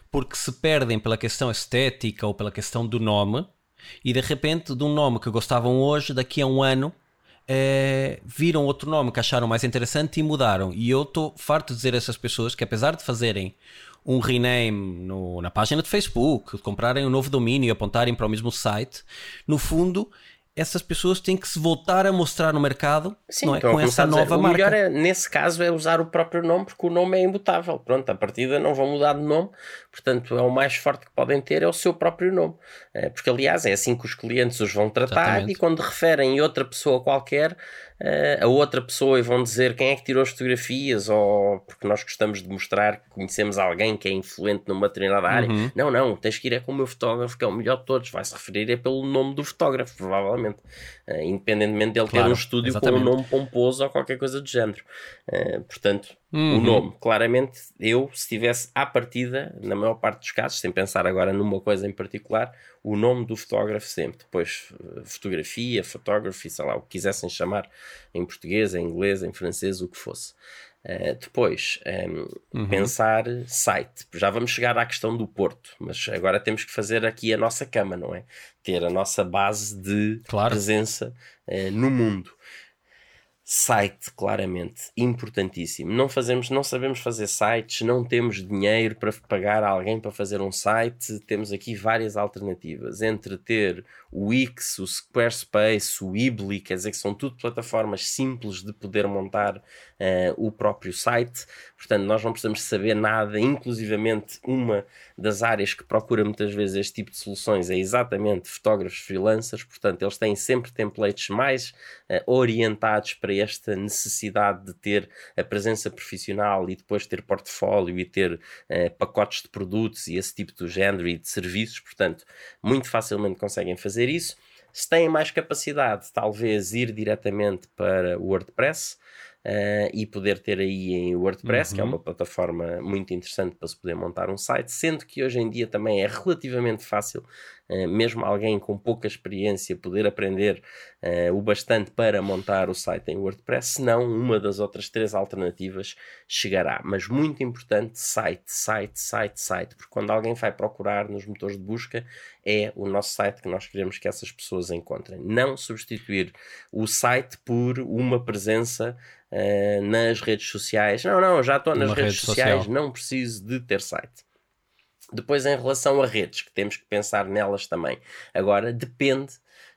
porque se perdem pela questão estética ou pela questão do nome, e de repente, de um nome que gostavam hoje, daqui a um ano, é, viram outro nome que acharam mais interessante e mudaram. E eu estou farto de dizer a essas pessoas que, apesar de fazerem um rename no, na página de Facebook, comprarem um novo domínio e apontarem para o mesmo site, no fundo essas pessoas têm que se voltar a mostrar no mercado Sim, não é? com essa nova
o
marca.
O melhor é, nesse caso é usar o próprio nome, porque o nome é imutável. Pronto, a partida não vão mudar de nome, portanto é o mais forte que podem ter é o seu próprio nome. É, porque aliás é assim que os clientes os vão tratar Exatamente. e quando referem outra pessoa qualquer, uh, a outra pessoa e vão dizer quem é que tirou as fotografias ou porque nós gostamos de mostrar que conhecemos alguém que é influente numa determinada área. Uhum. Não, não, tens que ir é com o meu fotógrafo que é o melhor de todos. Vai-se referir é pelo nome do fotógrafo, provavelmente. Uh, independentemente dele claro, ter um estúdio exatamente. com um nome pomposo ou qualquer coisa do género. Uh, portanto, Uhum. O nome, claramente, eu, se estivesse à partida, na maior parte dos casos, sem pensar agora numa coisa em particular, o nome do fotógrafo sempre. Depois, eh, fotografia, fotógrafo, sei lá, o que quisessem chamar em português, em inglês, em francês, o que fosse. Uh, depois, um, ehm, uhum. pensar site. Já vamos chegar à questão do Porto, mas agora temos que fazer aqui a nossa cama, não é? Ter a nossa base de claro. presença uh, no mundo. Site, claramente, importantíssimo. Não fazemos, não sabemos fazer sites, não temos dinheiro para pagar a alguém para fazer um site. Temos aqui várias alternativas. Entre ter o Wix, o Squarespace, o Weebly, quer dizer que são tudo plataformas simples de poder montar uh, o próprio site. Portanto, nós não precisamos saber nada, inclusivamente uma das áreas que procura muitas vezes este tipo de soluções é exatamente fotógrafos freelancers. Portanto, eles têm sempre templates mais uh, orientados para esta necessidade de ter a presença profissional e depois ter portfólio e ter uh, pacotes de produtos e esse tipo de género e de serviços. Portanto, muito facilmente conseguem fazer isso. Se têm mais capacidade, talvez ir diretamente para o WordPress. Uh, e poder ter aí em WordPress, uhum. que é uhum. uma plataforma muito interessante para se poder montar um site, sendo que hoje em dia também é relativamente fácil mesmo alguém com pouca experiência poder aprender uh, o bastante para montar o site em WordPress, senão uma das outras três alternativas chegará. Mas muito importante, site, site, site, site, porque quando alguém vai procurar nos motores de busca, é o nosso site que nós queremos que essas pessoas encontrem. Não substituir o site por uma presença uh, nas redes sociais. Não, não, já estou nas redes sociais, social. não preciso de ter site. Depois, em relação a redes, que temos que pensar nelas também. Agora, depende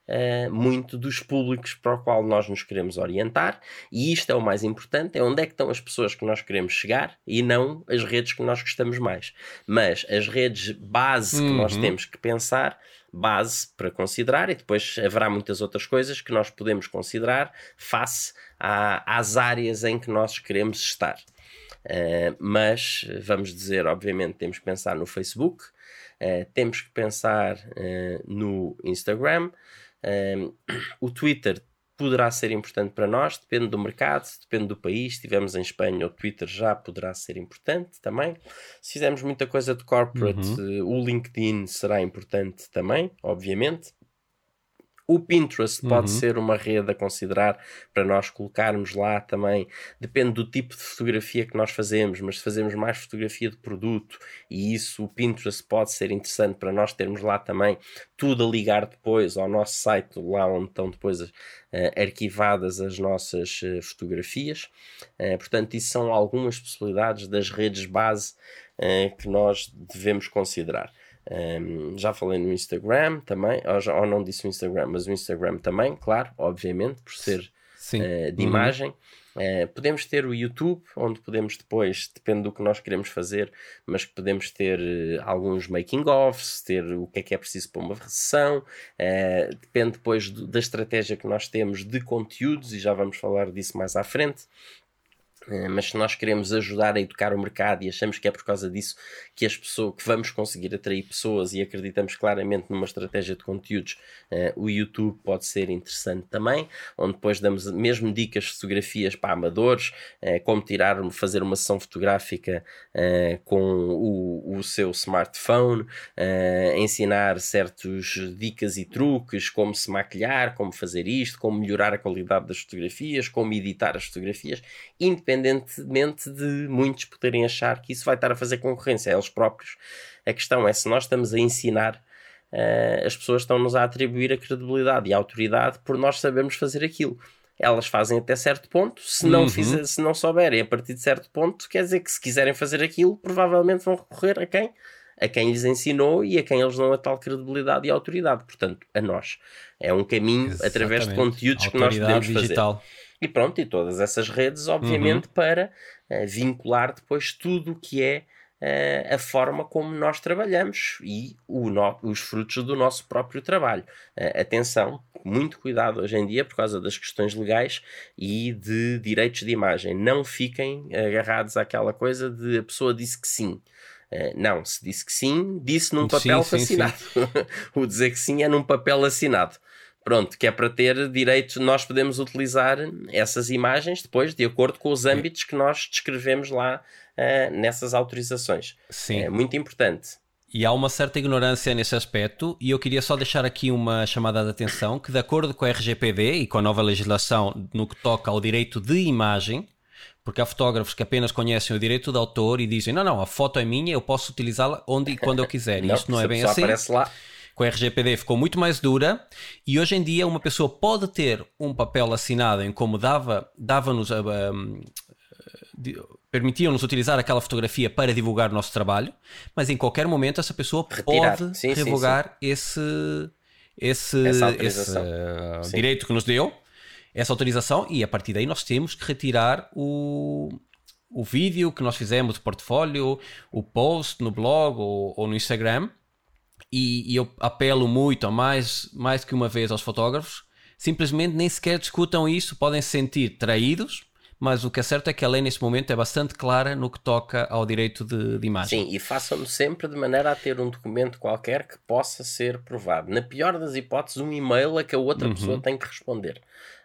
uh, muito dos públicos para o qual nós nos queremos orientar, e isto é o mais importante: é onde é que estão as pessoas que nós queremos chegar e não as redes que nós gostamos mais. Mas as redes base uhum. que nós uhum. temos que pensar base para considerar e depois haverá muitas outras coisas que nós podemos considerar face à, às áreas em que nós queremos estar. Uh, mas vamos dizer, obviamente, temos que pensar no Facebook, uh, temos que pensar uh, no Instagram, o Twitter poderá ser importante para nós, depende do mercado, depende do país. Se estivermos em Espanha, o Twitter já poderá ser importante também. Se fizermos muita coisa de corporate, uhum. o LinkedIn será importante também, obviamente. O Pinterest pode uhum. ser uma rede a considerar para nós colocarmos lá também. Depende do tipo de fotografia que nós fazemos, mas se fazemos mais fotografia de produto e isso, o Pinterest pode ser interessante para nós termos lá também tudo a ligar depois ao nosso site, lá onde estão depois uh, arquivadas as nossas uh, fotografias. Uh, portanto, isso são algumas possibilidades das redes base que nós devemos considerar. Um, já falei no Instagram também, ou, já, ou, não disse o Instagram, mas o Instagram também, claro, obviamente, por ser uh, de uhum. imagem. Uh, podemos ter o YouTube, onde podemos depois, depende do que nós queremos fazer, mas podemos ter uh, alguns making-offs, ter o que é que é preciso para uma recessão, depende depois do, da estratégia que nós temos de conteúdos, e já vamos falar disso mais à frente. Eh, mas se nós queremos ajudar a educar o mercado e achamos que é por causa disso que as pessoas que vamos conseguir atrair pessoas e acreditamos claramente numa estratégia de conteúdos, uh, o YouTube pode ser interessante também, onde depois damos mesmo dicas de fotografias para amadores, uh, como tirar, fazer uma sessão fotográfica uh, com o, o, seu smartphone, ensinar certas dicas e truques, como se maquilhar, como fazer isto, como melhorar a qualidade das fotografias, como editar as fotografias, independentemente de muitos poderem achar que isso vai estar a fazer concorrência a eles próprios. A questão é se nós estamos a ensinar, uh, as pessoas estão-nos a atribuir a credibilidade e a autoridade por nós sabermos fazer aquilo. Elas fazem até certo ponto, se não, uhum. fizer, se não souberem a partir de certo ponto, quer dizer que se quiserem fazer aquilo, provavelmente vão recorrer a quem? A quem lhes ensinou e a quem eles dão a tal credibilidade e autoridade. Portanto, a nós. É um caminho Exatamente. através de conteúdos que nós podemos digital. fazer. E pronto, e todas essas redes, obviamente, uhum. para uh, vincular depois tudo o que é uh, a forma como nós trabalhamos e no, os frutos do nosso próprio trabalho. Uh, atenção, muito cuidado hoje em dia por causa das questões legais e de direitos de imagem. Não fiquem agarrados àquela coisa de a pessoa disse que sim. Não, se disse que sim, disse num papel sim, assinado. Sim, sim. [laughs] o dizer que sim é num papel assinado. Pronto, que é para ter direitos, nós podemos utilizar essas imagens depois de acordo com os âmbitos que nós descrevemos lá uh, nessas autorizações. Sim. É muito importante.
E há uma certa ignorância nesse aspecto, e eu queria só deixar aqui uma chamada de atenção que, de acordo com a RGPD e com a nova legislação no que toca ao direito de imagem, porque há fotógrafos que apenas conhecem o direito de autor e dizem: não, não, a foto é minha, eu posso utilizá-la onde e quando eu quiser. E isto não é bem assim. Aparece lá com a RGPD ficou muito mais dura e hoje em dia uma pessoa pode ter um papel assinado em como dava, dava-nos a, permitiam-nos utilizar aquela fotografia para divulgar o nosso trabalho, mas em qualquer momento essa pessoa Retirar. pode sim, revogar sim, sim. esse esse, esse uh, direito que nos deu, essa autorização, e a partir daí nós temos que retirar o, o vídeo que nós fizemos, o portfólio, o post no blog ou, ou no Instagram, e, e, eu apelo muito, mais, mais que uma vez, aos fotógrafos, simplesmente nem sequer discutam isso, podem se sentir traídos, mas o que é certo é que a lei neste momento é bastante clara no que toca ao direito de, de imagem.
Sim, e façam-no sempre de maneira a ter um documento qualquer que possa ser provado. Na pior das hipóteses, um e-mail a que a outra uhum. pessoa tem que responder.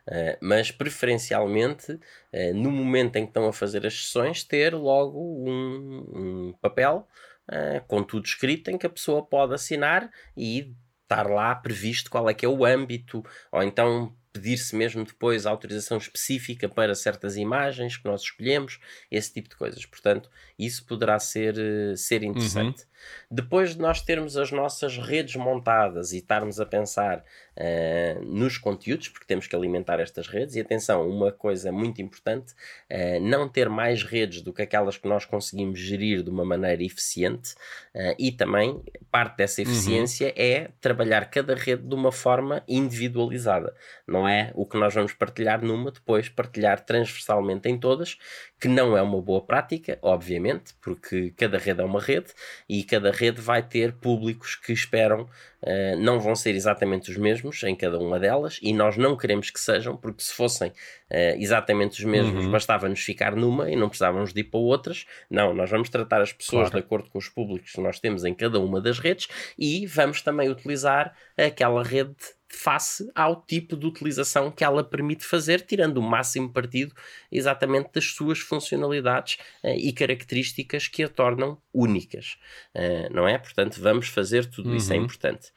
Uh, mas preferencialmente, uh, no momento em que estão a fazer as sessões, ter logo um, um papel uh, com tudo escrito em que a pessoa pode assinar e estar lá previsto qual é que é o âmbito, ou então pedir-se mesmo depois autorização específica para certas imagens que nós escolhemos, esse tipo de coisas. Portanto, isso poderá ser, eh, ser interessante. Uhum. Depois de nós termos as nossas redes montadas e estarmos a pensar uh, nos conteúdos, porque temos que alimentar estas redes, e atenção, uma coisa muito importante, uh, não ter mais redes do que aquelas que nós conseguimos gerir de uma maneira eficiente, uh, e também parte dessa uhum. eficiência uhum. é trabalhar cada rede de uma forma individualizada. Não é o que nós vamos partilhar numa, depois partilhar transversalmente em todas, que não é uma boa prática, obviamente, porque cada rede é uma rede e cada rede vai ter públicos que esperam, uh, não vão ser exatamente os mesmos em cada uma delas e nós não queremos que sejam, porque se fossem uh, exatamente os mesmos, uhum. bastava-nos ficar numa e não precisávamos de ir para outras. Não, nós vamos tratar as pessoas claro. de acordo com os públicos que nós temos em cada uma das redes e vamos também utilizar aquela rede face ao tipo de utilização que ela permite fazer, tirando o máximo partido exatamente das suas funcionalidades uh, e características que a tornam únicas, uh, não é? Portanto, vamos fazer tudo uhum. isso, é uhum. importante.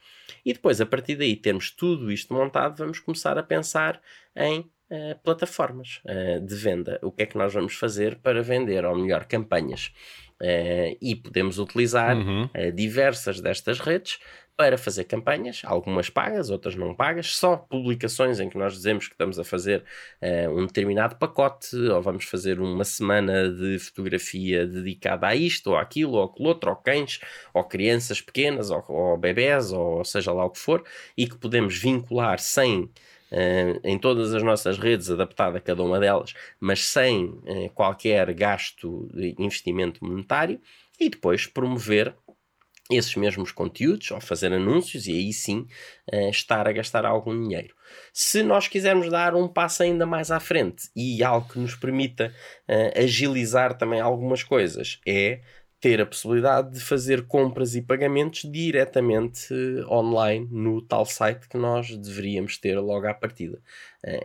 E depois, a partir daí, termos tudo isto montado, vamos começar a pensar em Uh, plataformas uh, de venda. O que é que nós vamos fazer para vender, ou melhor, campanhas? Uh, e podemos utilizar uhum. diversas destas redes para fazer campanhas, algumas pagas, outras não pagas, só publicações em que nós dizemos que estamos a fazer uh, um determinado pacote, ou vamos fazer uma semana de fotografia dedicada a isto, ou aquilo, ou aquilo outro, ou cães, ou crianças pequenas, ou, ou bebés, ou seja lá o que for, e que podemos vincular sem Uh, em todas as nossas redes, adaptada a cada uma delas, mas sem uh, qualquer gasto de investimento monetário, e depois promover esses mesmos conteúdos ou fazer anúncios e aí sim uh, estar a gastar algum dinheiro. Se nós quisermos dar um passo ainda mais à frente e algo que nos permita uh, agilizar também algumas coisas é ter a possibilidade de fazer compras e pagamentos diretamente uh, online no tal site que nós deveríamos ter logo à partida.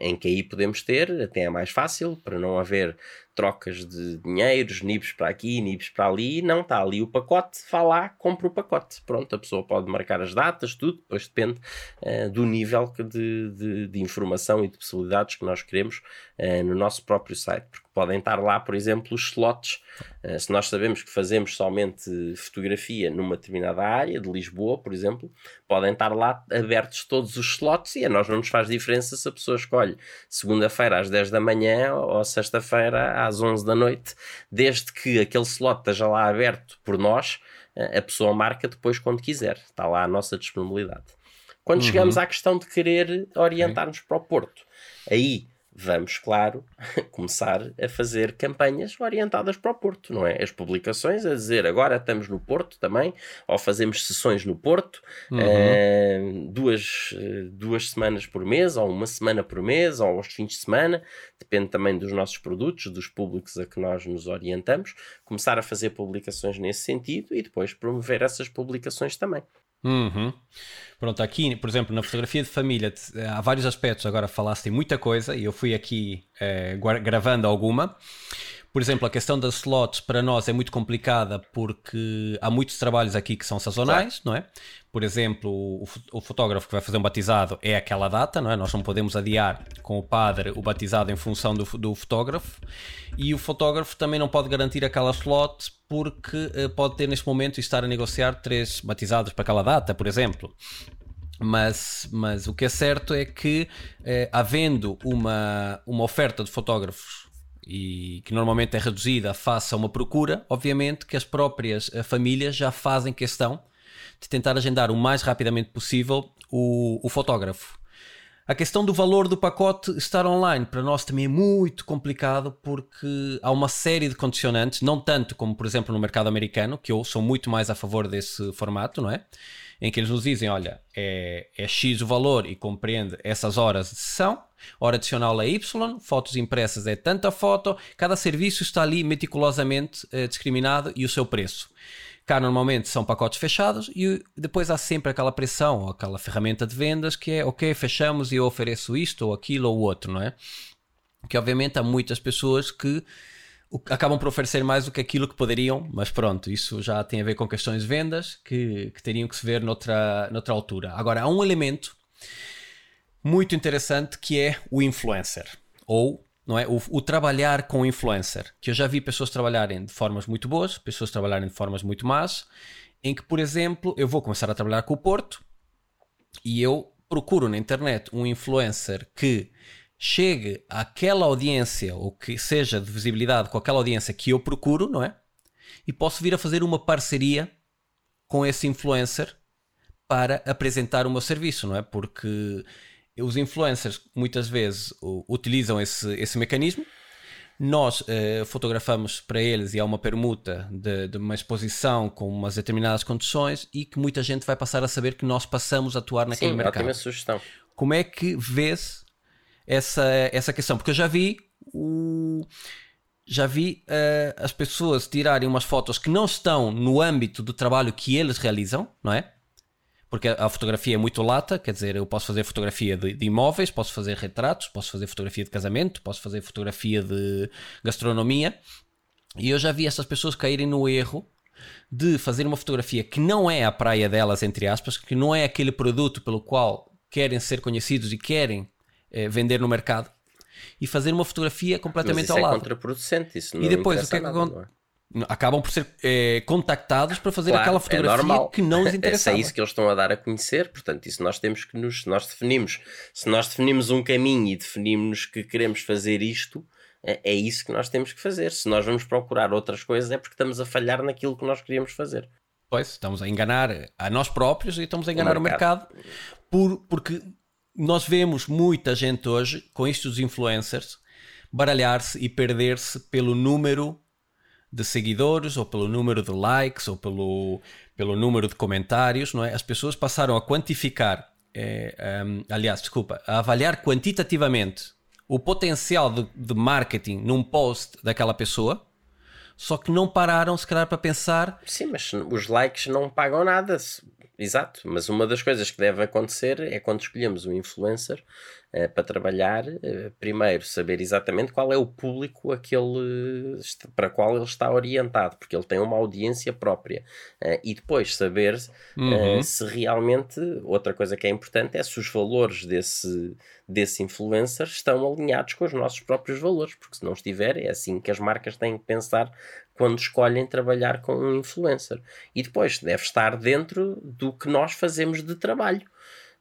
Em que aí podemos ter, até é mais fácil, para não haver trocas de dinheiros, nibs para aqui, nibs para ali, não está ali o pacote, vá lá, compra o pacote. Pronto, a pessoa pode marcar as datas, tudo, depois depende uh, do nível de, de, de, informação e de possibilidades que nós queremos uh, no nosso próprio site, porque podem estar lá, por exemplo, os slots. Uh, se nós sabemos que fazemos somente fotografia numa determinada área, de Lisboa, por exemplo, podem estar lá abertos todos os slots e a nós não nos faz diferença se a pessoa escolhe segunda-feira às 10 da manhã ou sexta-feira às 11 da noite, desde que aquele slot esteja lá aberto por nós, a pessoa marca depois quando quiser. Está lá a nossa disponibilidade. Quando uhum. chegamos à questão de querer orientar-nos para o Porto, aí vamos, claro, [laughs] começar a fazer campanhas orientadas para o Porto, não é? As publicações a dizer agora estamos no Porto também, ou fazemos sessões no Porto, uhum. uh, duas, duas semanas por mês, ou uma semana por mês, ou aos fins de semana, depende também dos nossos produtos, dos públicos a que nós nos orientamos, começar a fazer publicações nesse sentido e depois promover essas publicações também.
Uhum. Pronto, aqui, por exemplo, na fotografia de família, há vários aspectos. Agora falaste muita coisa e eu fui aqui eh, gravando alguma. Por exemplo, a questão das slots para nós é muito complicada porque há muitos trabalhos aqui que são sazonais, não é? Por exemplo, o, o, fotógrafo que vai fazer um batizado é aquela data, não é? Nós não podemos adiar com o padre o batizado em função do, do fotógrafo e o fotógrafo também não pode garantir aquela slot porque uh, pode ter neste momento e estar a negociar três batizados para aquela data, por exemplo. Mas, mas o que é certo é que, eh, havendo uma, uma oferta de fotógrafos e que normalmente é reduzida face a uma procura, obviamente que as próprias eh, famílias já fazem questão de tentar agendar o mais rapidamente possível o, o fotógrafo. A questão do valor do pacote estar online para nós também é muito complicado porque há uma série de condicionantes, não tanto como, por exemplo, no mercado americano, que eu sou muito mais a favor desse formato, não é? Em que eles nos dizem: olha, é, é X o valor e compreende essas horas de sessão, hora adicional é Y, fotos impressas é tanta foto, cada serviço está ali meticulosamente eh, discriminado e o seu preço. Cá normalmente são pacotes fechados e depois há sempre aquela pressão, ou aquela ferramenta de vendas que é ok, fechamos e eu ofereço isto ou aquilo ou outro, não é? Que obviamente há muitas pessoas que acabam por oferecer mais do que aquilo que poderiam, mas pronto, isso já tem a ver com questões de vendas que, que teriam que se ver noutra, noutra altura. Agora, há um elemento muito interessante que é o influencer, ou não é? O, o, trabalhar com influencer, que eu já vi pessoas trabalharem de formas muito boas, pessoas trabalharem de formas muito más, em que, por exemplo, eu vou começar a trabalhar com o Porto e eu procuro na internet um influencer que chegue àquela audiência ou que seja de visibilidade com aquela audiência que eu procuro, não é? E posso vir a fazer uma parceria com esse influencer para apresentar o meu serviço, não é? Porque os influencers muitas vezes utilizam esse, esse mecanismo. Nós uh, fotografamos para eles e há uma permuta de, de, uma exposição com umas determinadas condições e que muita gente vai passar a saber que nós passamos a atuar naquele
Sim,
mercado.
Ótima sugestão.
Como é que vês essa, essa questão? Porque eu já vi o já vi uh, as pessoas tirarem umas fotos que não estão no âmbito do trabalho que eles realizam, não é? Porque a fotografia é muito lata, quer dizer, eu posso fazer fotografia de, de imóveis, posso fazer retratos, posso fazer fotografia de casamento, posso fazer fotografia de gastronomia. E eu já vi essas pessoas caírem no erro de fazer uma fotografia que não é a praia delas, entre aspas, que não é aquele produto pelo qual querem ser conhecidos e querem eh, vender no mercado e fazer uma fotografia completamente
ao
é lado.
contraproducente, isso não
E depois o que é que acontece? Acabam por ser é, contactados para fazer
claro,
aquela é fotografia é que não lhes interessa. [laughs]
É isso que eles estão a dar a conhecer, portanto, isso nós temos que nos. Nós definimos. Se nós definimos um caminho e definimos que queremos fazer isto, é, é isso que nós temos que fazer. Se nós vamos procurar outras coisas, é porque estamos a falhar naquilo que nós queríamos fazer.
Pois, estamos a enganar a nós próprios e estamos a enganar o mercado, o mercado por, porque nós vemos muita gente hoje, com dos influencers, baralhar-se e perder-se pelo número de seguidores, ou pelo número de likes, ou pelo, pelo número de comentários, não é? As pessoas passaram a quantificar, um, aliás, desculpa, a avaliar quantitativamente o potencial de, de marketing num post daquela pessoa, só que não pararam, se calhar, para pensar.
Sim, mas os likes não pagam nada. Exato, mas uma das coisas que deve acontecer é quando escolhemos um influencer uh, para trabalhar, uh, primeiro saber exatamente qual é o público aquele, para qual ele está orientado, porque ele tem uma audiência própria, uh, e depois saber uhum. se realmente, outra coisa que é importante é se os valores desse, desse influencer estão alinhados com os nossos próprios valores, porque se não estiver, é assim que as marcas têm que pensar quando escolhem trabalhar com um influencer. E depois deve estar dentro do que nós fazemos de trabalho.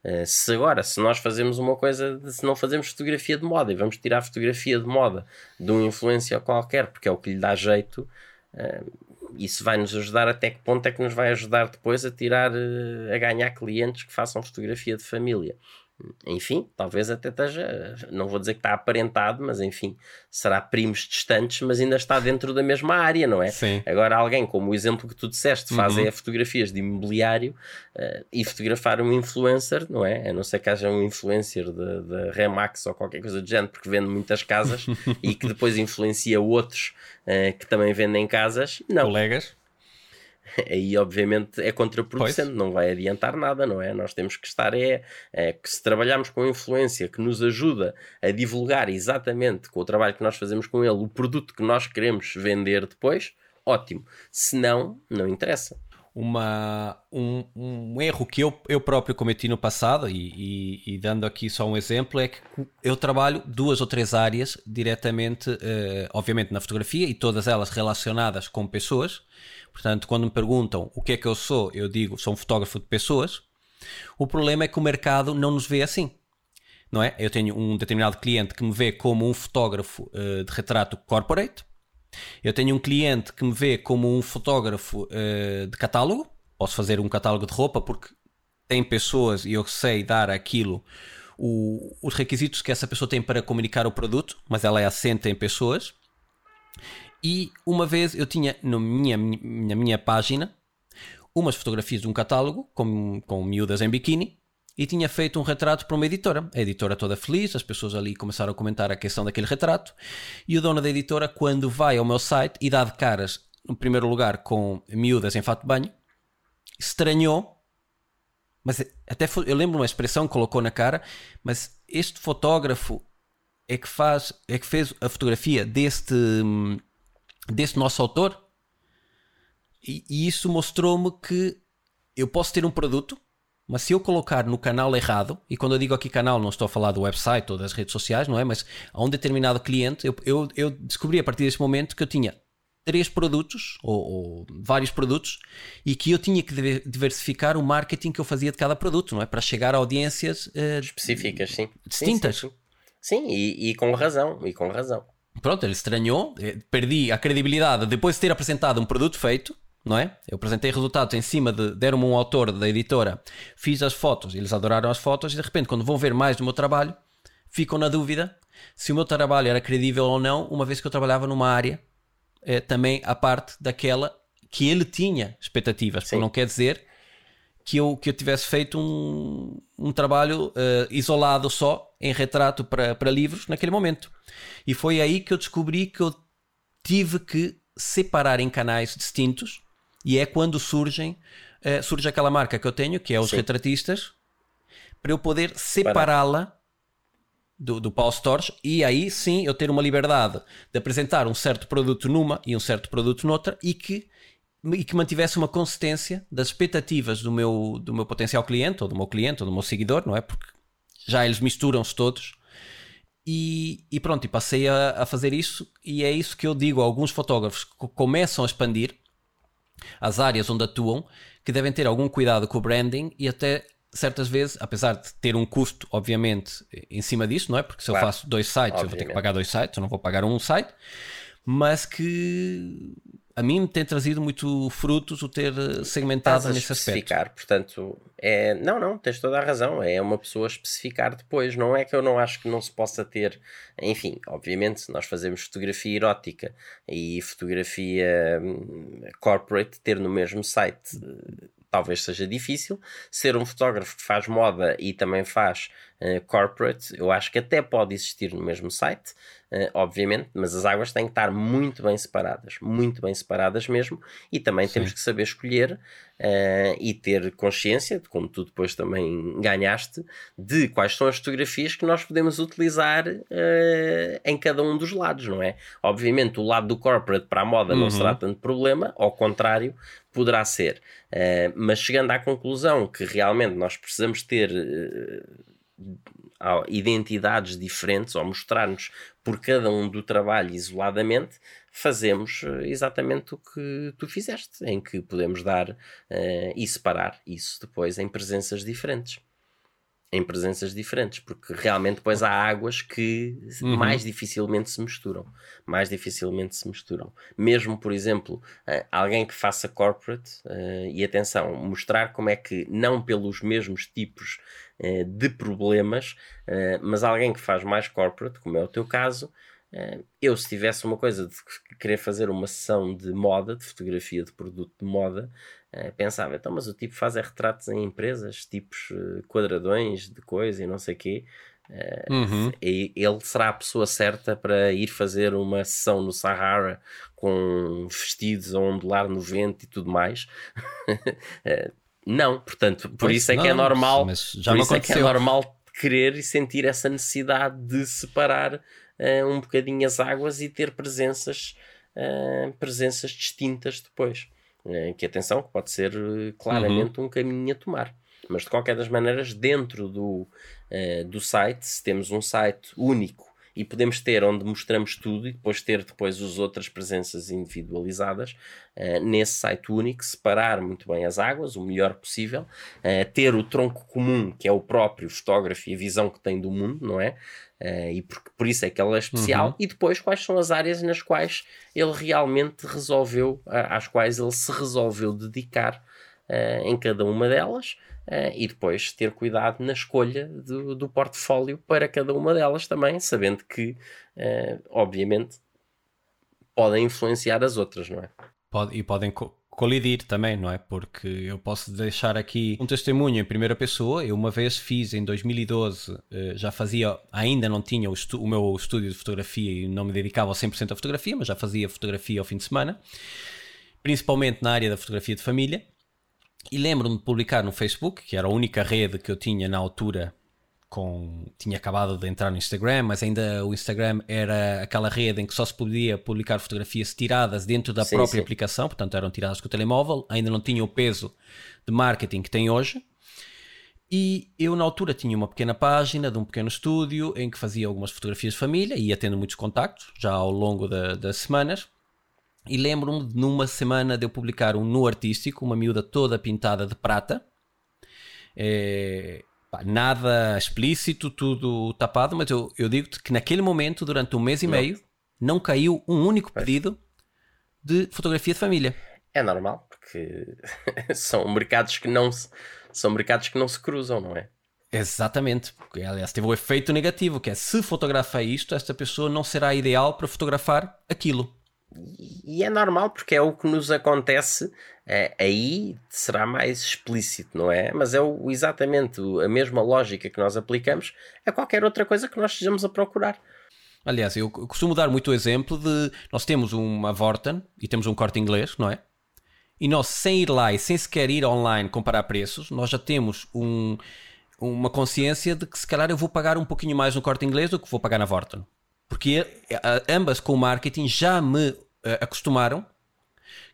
Uh, se agora, se nós fazemos uma coisa, se não fazemos fotografia de moda e vamos tirar fotografia de moda de um influencer qualquer, porque é o que lhe dá jeito, uh, isso vai nos ajudar até que ponto é que nos vai ajudar depois a tirar, uh, a ganhar clientes que façam fotografia de família enfim, talvez até esteja, não vou dizer que está aparentado, mas enfim, será primos distantes, mas ainda está dentro da mesma área, não é?
Sim.
Agora, alguém como o exemplo que tu disseste, faz uhum. fotografias de imobiliário uh, e fotografar um influencer, não é? A não ser que haja um influencer da Remax ou qualquer coisa do género, porque vende muitas casas [laughs] e que depois influencia outros uh, que também vendem casas, não.
Colegas? [laughs]
aí obviamente é contraproducente, pois. não vai adiantar nada, não é? Nós temos que estar, é, é, que se trabalharmos com influência que nos ajuda a divulgar exatamente com o trabalho que nós fazemos com ele o produto que nós queremos vender depois, ótimo. Se não, não interessa.
Uma, um, um, erro que eu, eu próprio cometi no passado, e, e, e, dando aqui só um exemplo, é que eu trabalho duas ou três áreas diretamente, uh, obviamente na fotografia, e todas elas relacionadas com pessoas, Portanto, quando me perguntam o que é que eu sou, eu digo sou um fotógrafo de pessoas. O problema é que o mercado não nos vê assim. Não é? Eu tenho um determinado cliente que me vê como um fotógrafo uh, de retrato corporate. Eu tenho um cliente que me vê como um fotógrafo uh, de catálogo. Posso fazer um catálogo de roupa porque tem pessoas e eu sei dar aquilo o, os requisitos que essa pessoa tem para comunicar o produto, mas ela é assente em pessoas. E uma vez eu tinha na minha, na minha página umas fotografias de um catálogo com, com miúdas em biquíni e tinha feito um retrato para uma editora. A editora toda feliz, as pessoas ali começaram a comentar a questão daquele retrato. E o dono da editora, quando vai ao meu site e dá de caras, no primeiro lugar, com miúdas em fato de banho, estranhou. Mas até foi, eu lembro uma expressão que colocou na cara, mas este fotógrafo é que faz, é que fez a fotografia deste hum, desse nosso autor. E, e isso mostrou-me que eu posso ter um produto, mas se eu colocar no canal errado, e quando eu digo aqui canal, não estou a falar do website ou das redes sociais, não é? Mas a um determinado cliente, eu, eu, eu descobri a partir desse momento que eu tinha três produtos ou, ou, vários produtos e que eu tinha que diversificar o marketing que eu fazia de cada produto, não é? Para chegar a audiências uh,
específicas, sim.
Distintas.
Sim, sim, sim. sim e, e, com razão, e com razão.
Pronto, ele estranhou, eh, perdi a credibilidade depois de ter apresentado um produto feito, não é? Eu apresentei resultados em cima de. deram-me um autor da editora, fiz as fotos, eles adoraram as fotos e de repente, quando vão ver mais do meu trabalho, ficam na dúvida se o meu trabalho era credível ou não, uma vez que eu trabalhava numa área é, também a parte daquela que ele tinha expectativas. Não quer dizer que eu, que eu tivesse feito um, um trabalho uh, isolado só em retrato para, para livros naquele momento. E foi aí que eu descobri que eu tive que separar em canais distintos e é quando surgem uh, surge aquela marca que eu tenho, que é os Sim. retratistas, para eu poder separá-la do, do Paul Stores e aí sim eu ter uma liberdade de apresentar um certo produto numa e um certo produto noutra e que e que mantivesse uma consistência das expectativas do meu, do meu potencial cliente, ou do meu cliente, ou do meu seguidor, não é? Porque já eles misturam-se todos. E, e, pronto, e passei a, a, fazer isso, e é isso que eu digo a alguns fotógrafos que começam a expandir as áreas onde atuam, que devem ter algum cuidado com o branding e até certas vezes, apesar de ter um custo, obviamente, em cima disso, não é? Porque se claro. eu faço dois sites, obviamente. eu vou ter que pagar dois sites, eu não vou pagar um site, mas que a mim me tem trazido muito frutos o ter segmentado nesse
especificar, aspecto. portanto, é, não, não, tens toda a razão, é uma pessoa especificar depois, não é que eu não acho que não se possa ter, enfim, obviamente nós fazemos fotografia erótica e fotografia hum, corporate ter no mesmo site talvez seja difícil. Ser um fotógrafo que faz moda e também faz uh, corporate, eu acho que até pode existir no mesmo site, uh, obviamente, mas as águas têm que estar muito bem separadas, muito bem separadas mesmo, e também Sim. temos que saber escolher uh, e ter consciência, como tu depois também ganhaste, de quais são as fotografias que nós podemos utilizar em cada um dos lados, não é? Obviamente, o lado do corporate para a moda uhum. não será tanto problema, ao contrário, poderá ser. Mas chegando à conclusão que realmente nós precisamos ter identidades diferentes ou mostrar-nos por cada um do trabalho isoladamente, fazemos eh, exatamente o que tu fizeste, em que podemos dar uh, e separar isso depois em presenças diferentes em presenças diferentes, porque realmente depois há águas que uhum. mais dificilmente se misturam, mais dificilmente se misturam. Mesmo, por exemplo, uh, alguém que faça corporate, uh, e atenção, mostrar como é que, não pelos mesmos tipos uh, de problemas, mas alguém que faz mais corporate, como é o teu caso, eu, se tivesse uma coisa de querer fazer uma sessão de moda, de fotografia de produto de moda, pensava, então, mas o tipo faz é retratos em empresas, tipos uh, quadradões de coisa e não sei o quê. Uh, uhum. ele será a pessoa certa para ir fazer uma sessão no Sahara com vestidos a ondular no vento e tudo mais. [laughs] não, portanto, por isso é não, que é normal, por isso é que é normal querer e sentir essa necessidade de separar uh, um bocadinho as águas e ter presenças, uh, presenças distintas depois. Que atenção, pode ser claramente uhum. um caminho a tomar. Mas de qualquer das maneiras, dentro do, do site, se temos um site único e podemos ter onde mostramos tudo e depois ter depois as outras presenças individualizadas uh, nesse site único, separar muito bem as águas, o melhor possível, uh, ter o tronco comum, que é o próprio fotógrafo e a visão que tem do mundo, não é? Uh, e por, por isso é que ela é especial, uhum. e depois quais são as áreas nas quais ele realmente resolveu, às quais ele se resolveu dedicar em cada uma delas. Uh, e depois ter cuidado na escolha do, do, portfólio para cada uma delas também, sabendo que, uh, obviamente, podem influenciar as outras, não é?
Pode, e podem co colidir também, não é? Porque eu posso deixar aqui um testemunho em primeira pessoa. Eu uma vez fiz em 2012, uh, eh, já fazia, ainda não tinha o, o, meu estúdio de fotografia e não me dedicava 100% à fotografia, mas já fazia fotografia ao fim de semana, principalmente na área da fotografia de família. E lembro-me de publicar no Facebook, que era a única rede que eu tinha na altura. Com, tinha acabado de entrar no Instagram, mas ainda o Instagram era aquela rede em que só se podia publicar fotografias tiradas dentro da sim, própria sim. aplicação, portanto eram tiradas com o telemóvel, ainda não tinha o peso de marketing que tem hoje. E eu, na altura, tinha uma pequena página de um pequeno estúdio em que fazia algumas fotografias de família e ia tendo muitos contactos já ao longo das semanas. E lembro-me de numa semana de eu publicar um nu artístico, uma miúda toda pintada de prata. É, pá, nada explícito, tudo tapado, mas eu, eu digo-te que naquele momento, durante um mês e não. meio, não caiu um único pedido de fotografia de família.
É normal, porque [laughs] são mercados que não se, são mercados que não se cruzam, não é?
Exatamente, porque aliás teve o efeito negativo, que é se fotografa isto, esta pessoa não será ideal para fotografar aquilo.
E é normal porque é o que nos acontece, é, aí será mais explícito, não é? Mas é o, exatamente a mesma lógica que nós aplicamos a qualquer outra coisa que nós estejamos a procurar.
Aliás, eu costumo dar muito o exemplo de nós temos uma Vorten e temos um corte inglês, não é? E nós, sem ir lá e sem sequer ir online comparar preços, nós já temos um, uma consciência de que se calhar eu vou pagar um pouquinho mais no corte inglês do que vou pagar na Vorten. Porque ambas com o marketing já me eh, acostumaram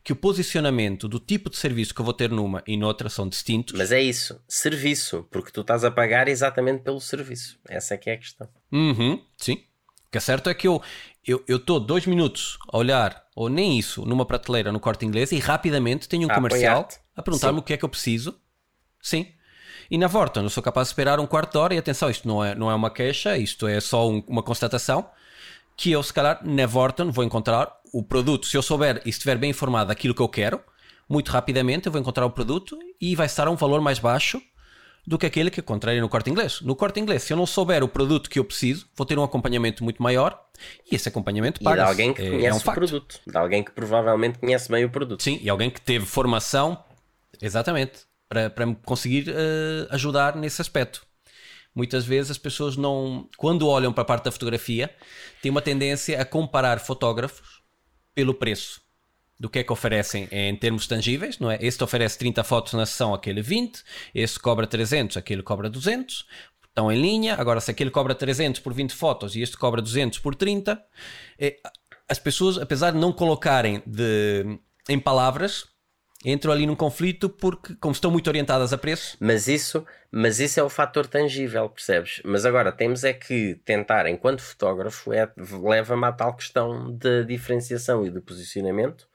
que o posicionamento do tipo de serviço que eu vou ter numa e noutra são distintos.
Mas é isso, serviço, porque tu estás a pagar exatamente pelo serviço. Essa é que é a questão.
Uhum, sim. O que é certo é que eu estou eu, dois minutos a olhar, ou nem isso, numa prateleira no corte inglês e rapidamente tenho um a comercial a perguntar-me o que é que eu preciso. Sim. E na Vorton eu sou capaz de esperar um quarto de hora e atenção, isto não é, não é uma queixa, isto é só um, uma constatação que eu, se calhar, na Vorton vou encontrar o produto. Se eu souber e estiver bem informado daquilo que eu quero, muito rapidamente eu vou encontrar o produto e vai estar a um valor mais baixo do que aquele que encontrei no corte inglês. No corte inglês, se eu não souber o produto que eu preciso, vou ter um acompanhamento muito maior e esse acompanhamento paga.
E de alguém que é, conhece é um o facto. produto. De alguém que provavelmente conhece bem o produto.
Sim, e alguém que teve formação, exatamente, para, para me conseguir uh, ajudar nesse aspecto. Muitas vezes as pessoas não, quando olham para a parte da fotografia, têm uma tendência a comparar fotógrafos pelo preço do que é que oferecem em termos tangíveis, não é? Este oferece 30 fotos na sessão, aquele 20, este cobra 300, aquele cobra 200, estão em linha. Agora, se aquele cobra 300 por 20 fotos e este cobra 200 por 30, é, as pessoas, apesar de não colocarem de, em palavras, entram ali num conflito porque, como estão muito orientadas a preço.
Mas isso, mas isso é o fator tangível, percebes? Mas agora temos é que tentar, enquanto fotógrafo, é, leva-me à tal questão da diferenciação e do posicionamento,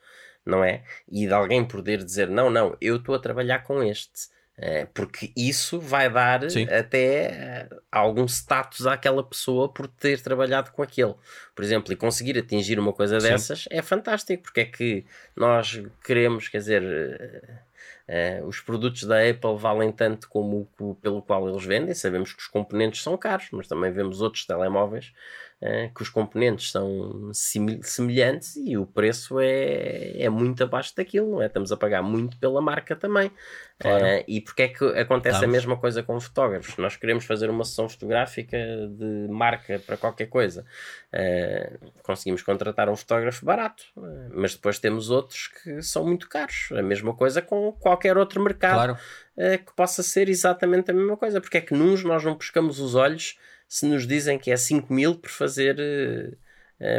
não é? E de alguém poder dizer: não, não, eu estou a trabalhar com este. Eh, porque isso vai dar Sim. até eh, algum status àquela pessoa por ter trabalhado com aquele. Por exemplo, e conseguir atingir uma coisa Sim. dessas é fantástico, porque é que nós queremos, quer dizer, uh, os produtos da Apple valem tanto como o pelo qual eles vendem. Sabemos que os componentes são caros, mas também vemos outros telemóveis que os componentes são semelhantes e o preço é, é muito abaixo daquilo, não é? Estamos a pagar muito pela marca também. Claro. Uh, e porque é que acontece Estamos. a mesma coisa com fotógrafos? Nós queremos fazer uma sessão fotográfica de marca para qualquer coisa. Uh, conseguimos contratar um fotógrafo barato, mas depois temos outros que são muito caros. A mesma coisa com qualquer outro mercado claro. que possa ser exatamente a mesma coisa. Porque é que nos nós não pescamos os olhos se nos dizem que é 5 mil por fazer.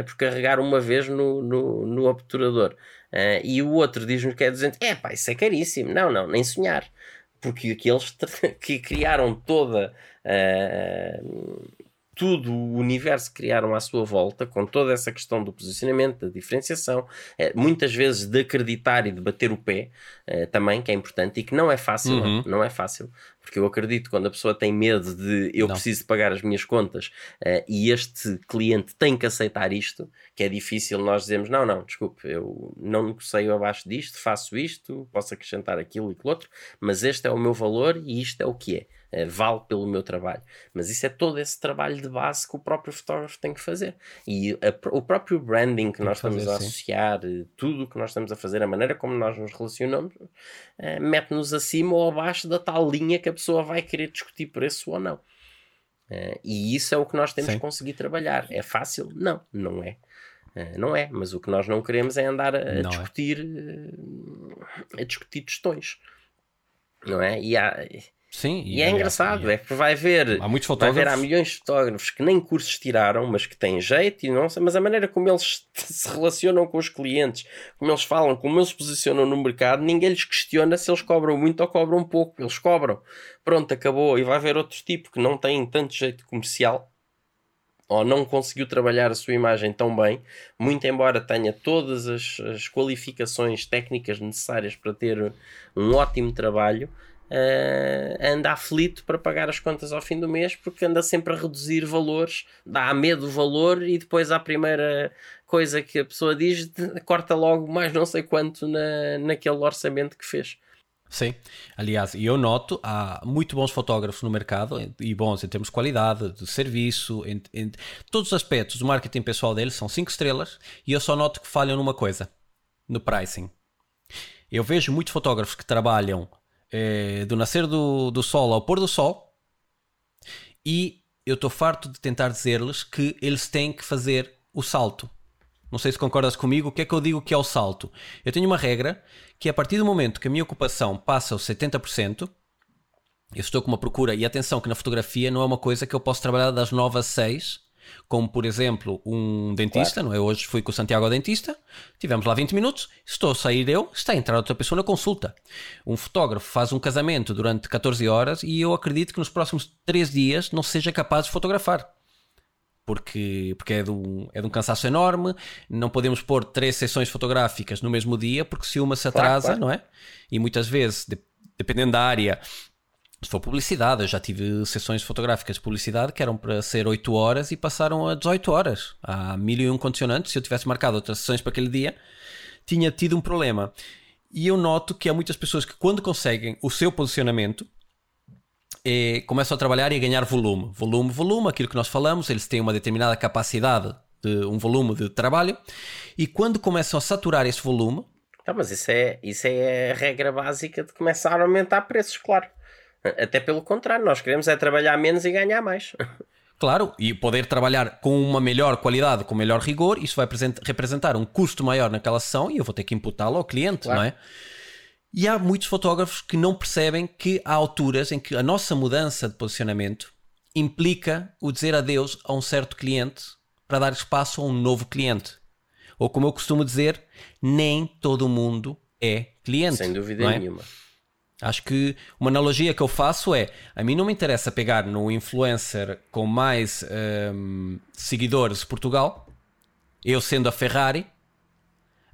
por carregar uma vez no, no, no obturador. Uh, e o outro diz-nos que é 200. É pá, isso é caríssimo. Não, não, nem sonhar. Porque aqueles [laughs] que criaram toda. Uh, tudo o universo que criaram à sua volta, com toda essa questão do posicionamento, da diferenciação, eh, muitas vezes de acreditar e de bater o pé também, que é importante e que não é fácil, uhum. não, é fácil, porque eu acredito quando a pessoa tem medo de eu não. preciso pagar as minhas contas uh, e este cliente tem que aceitar isto, que é difícil nós dizemos, não, não, desculpe, eu não negocio abaixo disto, faço isto, posso acrescentar aquilo e aquilo outro, mas este é o meu valor e isto é o que é. Uh, vale pelo meu trabalho. Mas isso é todo esse trabalho de base que o próprio fotógrafo tem que fazer. E a, o próprio branding que tem nós que fazer, estamos a associar, sim. tudo o que nós estamos a fazer, a maneira como nós nos relacionamos, uh, mete-nos acima ou abaixo da tal linha que a pessoa vai querer discutir preço ou não. Uh, e isso é o que nós temos Sim. que conseguir trabalhar. É fácil? Não, não é. Uh, não é, mas o que nós não queremos é andar a, a é. discutir é. a discutir questões. Não é? E há,
Sim,
e, e é engraçado, é que vai ver, há muitos fotógrafos. vai ver há milhões de fotógrafos que nem cursos tiraram, mas que têm jeito e não sei, mas a maneira como eles [laughs] se relacionam com os clientes, como eles falam, como eles se posicionam no mercado, ninguém lhes questiona se eles cobram muito ou cobram pouco, eles cobram. Pronto, acabou. E vai ver outro tipo que não tem tanto jeito comercial ou não conseguiu trabalhar a sua imagem tão bem, muito embora tenha todas as, as qualificações técnicas necessárias para ter um ótimo trabalho, uh, anda aflito para pagar as contas ao fim do mês porque anda sempre a reduzir valores, dá medo o valor e depois à primeira coisa que a pessoa diz, corta logo mais não sei quanto na, naquele orçamento que fez.
Sim, aliás, eu noto, há muito bons fotógrafos no mercado e bons em termos de qualidade, de serviço, em, em todos os aspectos do marketing pessoal deles são 5 estrelas e eu só noto que falham numa coisa, no pricing. Eu vejo muitos fotógrafos que trabalham é, do nascer do, do sol ao pôr do sol e eu estou farto de tentar dizer-lhes que eles têm que fazer o salto. Não sei se concordas comigo. O que é que eu digo que é o salto? Eu tenho uma regra que a partir do momento que a minha ocupação passa os 70%, eu estou com uma procura, e atenção que na fotografia não é uma coisa que eu posso trabalhar das 9 às 6, como por exemplo um dentista, claro. não é? Hoje fui com o Santiago ao dentista, tivemos lá 20 minutos, estou a sair eu, está a entrar outra pessoa na consulta. Um fotógrafo faz um casamento durante 14 horas e eu acredito que nos próximos 3 dias não seja capaz de fotografar. Porque, porque é, de um, é de um cansaço enorme, não podemos pôr três sessões fotográficas no mesmo dia, porque se uma se atrasa, claro, claro. não é? E muitas vezes, de, dependendo da área, se for publicidade, eu já tive sessões fotográficas de publicidade que eram para ser 8 horas e passaram a 18 horas. Há mil e um condicionantes. Se eu tivesse marcado outras sessões para aquele dia, tinha tido um problema. E eu noto que há muitas pessoas que, quando conseguem o seu posicionamento, é, começam a trabalhar e a ganhar volume. Volume, volume, aquilo que nós falamos, eles têm uma determinada capacidade de um volume de trabalho. E quando começam a saturar esse volume.
Tá, mas isso é, isso é a regra básica de começar a aumentar preços, claro. Até pelo contrário, nós queremos é trabalhar menos e ganhar mais.
Claro, e poder trabalhar com uma melhor qualidade, com melhor rigor, isso vai representar um custo maior naquela sessão e eu vou ter que imputá-lo ao cliente, claro. não é? E há muitos fotógrafos que não percebem que há alturas em que a nossa mudança de posicionamento implica o dizer adeus a um certo cliente para dar espaço a um novo cliente. Ou como eu costumo dizer, nem todo mundo é cliente.
Sem dúvida é? nenhuma.
Acho que uma analogia que eu faço é: a mim não me interessa pegar no influencer com mais um, seguidores de Portugal, eu sendo a Ferrari.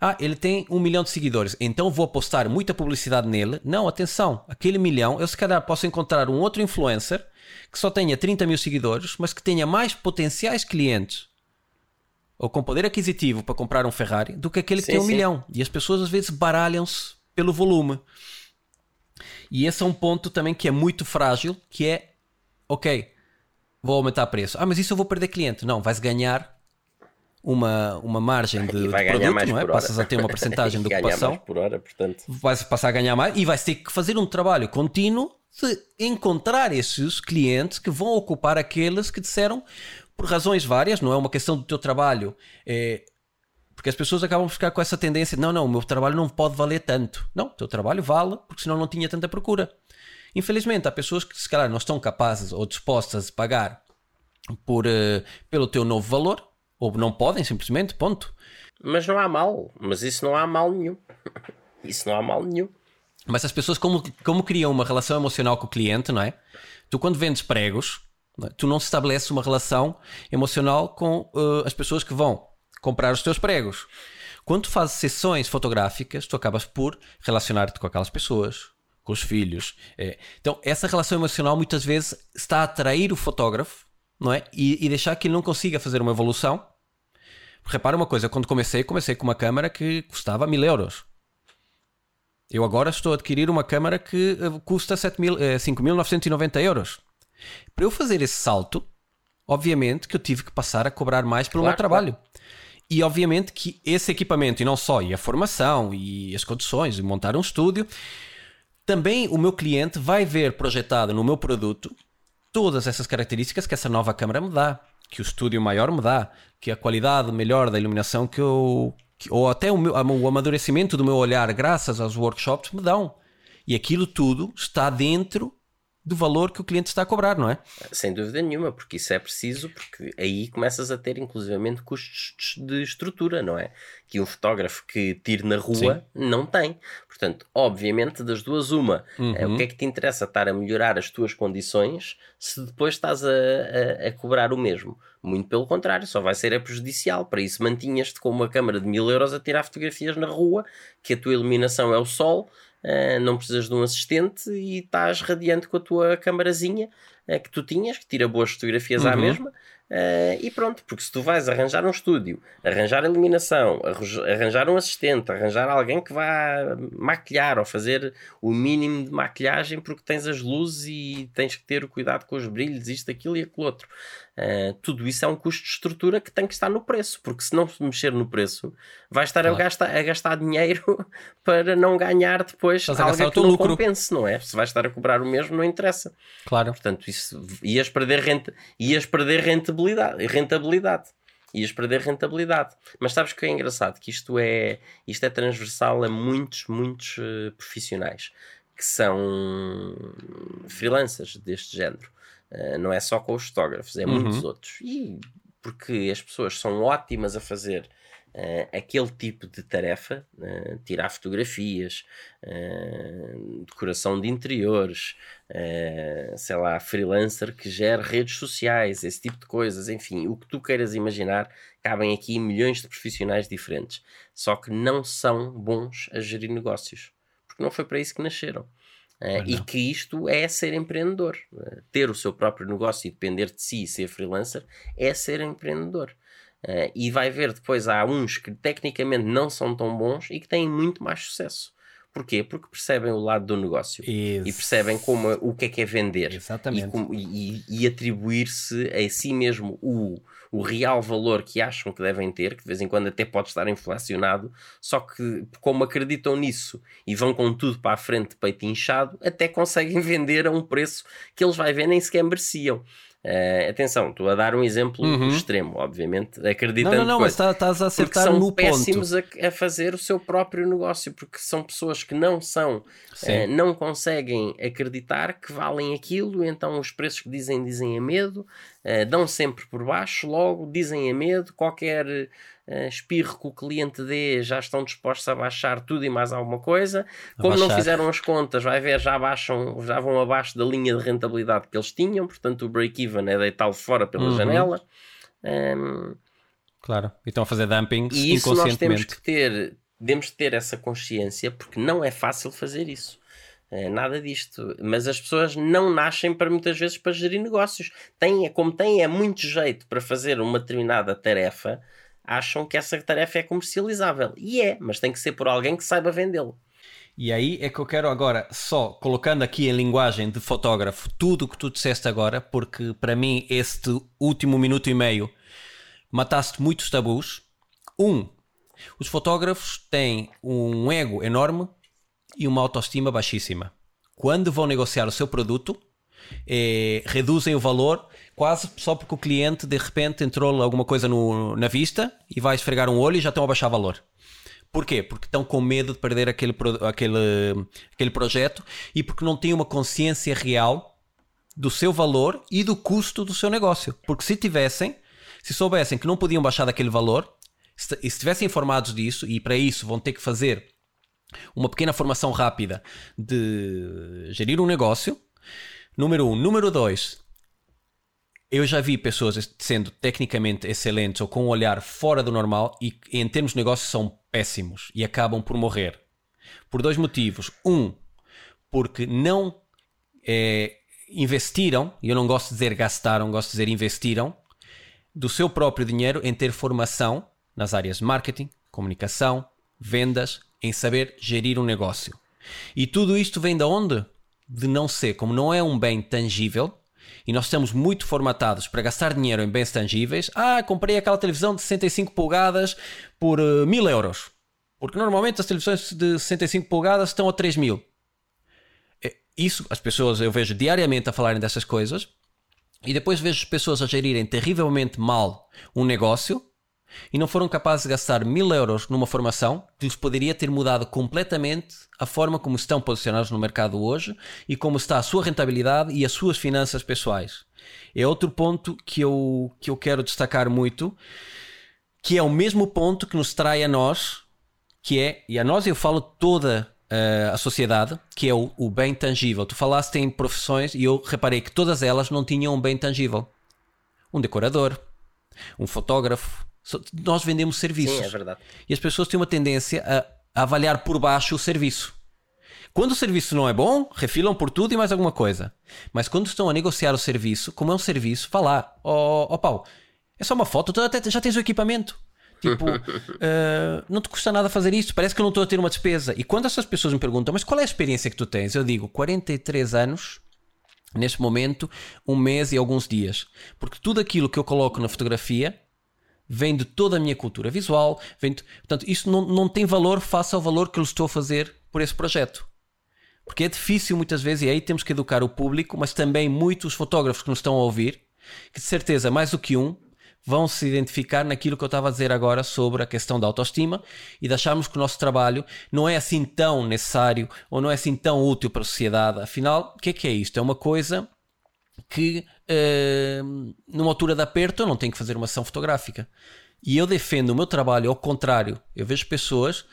Ah, ele tem um milhão de seguidores, então vou apostar muita publicidade nele. Não, atenção, aquele milhão, eu se calhar posso encontrar um outro influencer que só tenha 30 mil seguidores, mas que tenha mais potenciais clientes ou com poder aquisitivo para comprar um Ferrari do que aquele sim, que tem um sim. milhão. E as pessoas às vezes baralham-se pelo volume. E esse é um ponto também que é muito frágil, que é, ok, vou aumentar o preço. Ah, mas isso eu vou perder cliente. Não, vais ganhar uma, uma margem [laughs] de, de produto, não é? Passas a ter uma [laughs] porcentagem de ocupação.
por hora, portanto.
Vais passar a ganhar mais e vais ter que fazer um trabalho contínuo de encontrar esses clientes que vão ocupar aqueles que disseram por razões várias, não é uma questão do teu trabalho. É, porque as pessoas acabam por ficar com essa tendência: não, não, o meu trabalho não pode valer tanto. Não, o teu trabalho vale, porque senão não tinha tanta procura. Infelizmente, há pessoas que se calhar não estão capazes ou dispostas a pagar por, uh, pelo teu novo valor, ou não podem simplesmente, ponto.
Mas não há mal, mas isso não há mal nenhum. [laughs] isso não há mal nenhum.
Mas as pessoas, como, como criam uma relação emocional com o cliente, não é? Tu, quando vendes pregos, não é? tu não estabeleces uma relação emocional com uh, as pessoas que vão comprar os teus pregos. Quando tu fazes sessões fotográficas, tu acabas por relacionar-te com aquelas pessoas, com os filhos. É. Então, essa relação emocional muitas vezes está a atrair o fotógrafo, não é? E, e deixar que ele não consiga fazer uma evolução. Repara uma coisa, quando comecei, comecei com uma câmera que custava mil euros. Eu agora estou a adquirir uma câmera que eh, custa 5.990 eh, euros. Para eu fazer esse salto, obviamente que eu tive que passar a cobrar mais pelo claro, meu trabalho. Claro. E obviamente que esse equipamento, e não só, e a formação, e as condições, e montar um estúdio, também o meu cliente vai ver projetado no meu produto todas essas características que essa nova câmera me dá, que o estúdio maior me dá, que a qualidade melhor da iluminação que eu. Que, ou até o, meu, o amadurecimento do meu olhar, graças aos workshops, me dão. E aquilo tudo está dentro do valor que o cliente está a cobrar, não é?
Sem dúvida nenhuma, porque isso é preciso, porque aí começas a ter inclusivamente custos de estrutura, não é? Que um fotógrafo que tire na rua Sim. não tem. Portanto, obviamente, das duas, uma, uhum. é, o que é que te interessa estar a melhorar as tuas condições se depois estás a, a, a cobrar o mesmo? Muito pelo contrário, só vai ser é prejudicial. Para isso, mantinhas-te com uma câmara de mil euros a tirar fotografias na rua, que a tua iluminação é o sol Uh, não precisas de um assistente e estás radiante com a tua camarazinha uh, que tu tinhas, que tira boas fotografias uhum. à mesma. Uh, e pronto, porque se tu vais arranjar um estúdio, arranjar iluminação, arranjar um assistente, arranjar alguém que vá maquilhar ou fazer o mínimo de maquilhagem porque tens as luzes e tens que ter o cuidado com os brilhos, isto, aquilo e aquilo outro. Uh, tudo isso é um custo de estrutura que tem que estar no preço, porque se não mexer no preço, vai estar claro. a, gastar, a gastar dinheiro [laughs] para não ganhar depois Estás algo que não lucro. compense, não é? Se vais estar a cobrar o mesmo, não interessa.
Claro.
Portanto, isso, ias, perder renta, ias perder rentabilidade. rentabilidade. Ias perder rentabilidade. Mas sabes que é engraçado? Que isto é, isto é transversal a muitos, muitos uh, profissionais que são freelancers deste género. Uh, não é só com os fotógrafos, é uhum. muitos outros. E porque as pessoas são ótimas a fazer uh, aquele tipo de tarefa, uh, tirar fotografias, decoração de interiores, sei lá, freelancer que gera redes sociais, esse tipo de coisas, enfim, o que tu queiras imaginar, cabem aqui milhões de profissionais diferentes, só que não são bons a gerir negócios, porque não foi para isso que nasceram. Uh, e que isto é ser empreendedor. Uh, ter o seu próprio negócio e depender de si e ser freelancer é ser empreendedor. Uh, e vai ver depois há uns que tecnicamente não são tão bons e que têm muito mais sucesso. Porquê? Porque percebem o lado do negócio Isso. e percebem como, o que é que é vender
Exatamente.
e, e, e atribuir-se a si mesmo o, o real valor que acham que devem ter, que de vez em quando até pode estar inflacionado, só que como acreditam nisso e vão com tudo para a frente, peito inchado, até conseguem [laughs] vender a um preço que eles vai ver nem sequer mereciam. Uh, atenção, estou a dar um exemplo uhum. extremo, obviamente, acreditando
não, não, não, mas tá, estás a acertar
são
no
péssimos a, a, fazer o seu próprio negócio, porque são pessoas que não são, uh, não conseguem acreditar que valem aquilo, então os preços que dizem, dizem a medo, uh, dão sempre por baixo, logo dizem a medo, qualquer uh, espirro que o cliente dê, já estão dispostos a baixar tudo e mais alguma coisa. Como não fizeram as contas, vai ver, já baixam, já vão abaixo da linha de rentabilidade que eles tinham, portanto o break-even é deitá-lo fora pela uhum. janela. Um,
claro, e estão a fazer dumping
e isso nós temos que ter, temos que ter essa consciência porque não é fácil fazer isso. É, nada disto. Mas as pessoas não nascem para muitas vezes para gerir negócios. Têm, como têm é muito jeito para fazer uma determinada tarefa, acham que essa tarefa é comercializável. E é, mas tem que ser por alguém que saiba vendê-lo.
E aí é que eu quero agora, só colocando aqui em linguagem de fotógrafo tudo o que tu disseste agora, porque para mim este último minuto e meio mataste muitos tabus. Um, os fotógrafos têm um ego enorme e uma autoestima baixíssima. Quando vão negociar o seu produto, eh, reduzem o valor quase só porque o cliente de repente entrou alguma coisa no, na vista e vai esfregar um olho e já estão a baixar valor. Porquê? Porque estão com medo de perder aquele, aquele, aquele projeto e porque não têm uma consciência real do seu valor e do custo do seu negócio. Porque se tivessem, se soubessem que não podiam baixar daquele valor, se estivessem informados disso, e para isso vão ter que fazer uma pequena formação rápida de gerir um negócio. Número um. Número dois, eu já vi pessoas sendo tecnicamente excelentes ou com um olhar fora do normal e em termos de negócio são péssimos e acabam por morrer. Por dois motivos. Um, porque não é, investiram, e eu não gosto de dizer gastaram, gosto de dizer investiram, do seu próprio dinheiro em ter formação nas áreas de marketing, comunicação, vendas, em saber gerir um negócio. E tudo isto vem de onde? De não ser, como não é um bem tangível, e nós estamos muito formatados para gastar dinheiro em bens tangíveis. Ah, comprei aquela televisão de 65 polegadas por uh, mil euros. Porque normalmente as televisões de 65 polegadas estão a 3 mil. É, isso, as pessoas eu vejo diariamente a falarem dessas coisas. E depois vejo as pessoas a gerirem terrivelmente mal um negócio e não foram capazes de gastar mil euros numa formação que lhes poderia ter mudado completamente a forma como estão posicionados no mercado hoje e como está a sua rentabilidade e as suas finanças pessoais. É outro ponto que eu, que eu quero destacar muito, que é o mesmo ponto que nos trai a nós, que é, e a nós eu falo toda uh, a sociedade, que é o, o bem tangível. Tu falaste em profissões e eu reparei que todas elas não tinham um bem tangível. Um decorador, um fotógrafo. Nós vendemos serviços.
Sim, é verdade.
E as pessoas têm uma tendência a, avaliar por baixo o serviço. Quando o serviço não é bom, refilam por tudo e mais alguma coisa. Mas quando estão a negociar o serviço, como é um serviço, lá, ó oh, oh, Paulo, é só uma foto, tu até já tens o equipamento. Tipo, uh, [laughs] não te custa nada fazer isso, parece que eu não estou a ter uma despesa. E quando essas pessoas me perguntam, mas qual é a experiência que tu tens? Eu digo, 43 anos, neste momento, um mês e alguns dias. Porque tudo aquilo que eu coloco na fotografia vem de toda a minha cultura visual. Vem de... Portanto, isso não, não tem valor face ao valor que eu estou a fazer por esse projeto. Porque é difícil muitas vezes, e aí temos que educar o público, mas também muitos fotógrafos que nos estão a ouvir, que de certeza mais do que um vão se identificar naquilo que eu estava a dizer agora sobre a questão da autoestima e de acharmos que o nosso trabalho não é assim tão necessário ou não é assim tão útil para a sociedade. Afinal, o que é que é isto? É uma coisa que uh, numa altura de aperto eu não tenho que fazer uma ação fotográfica. E eu defendo o meu trabalho ao contrário. Eu vejo pessoas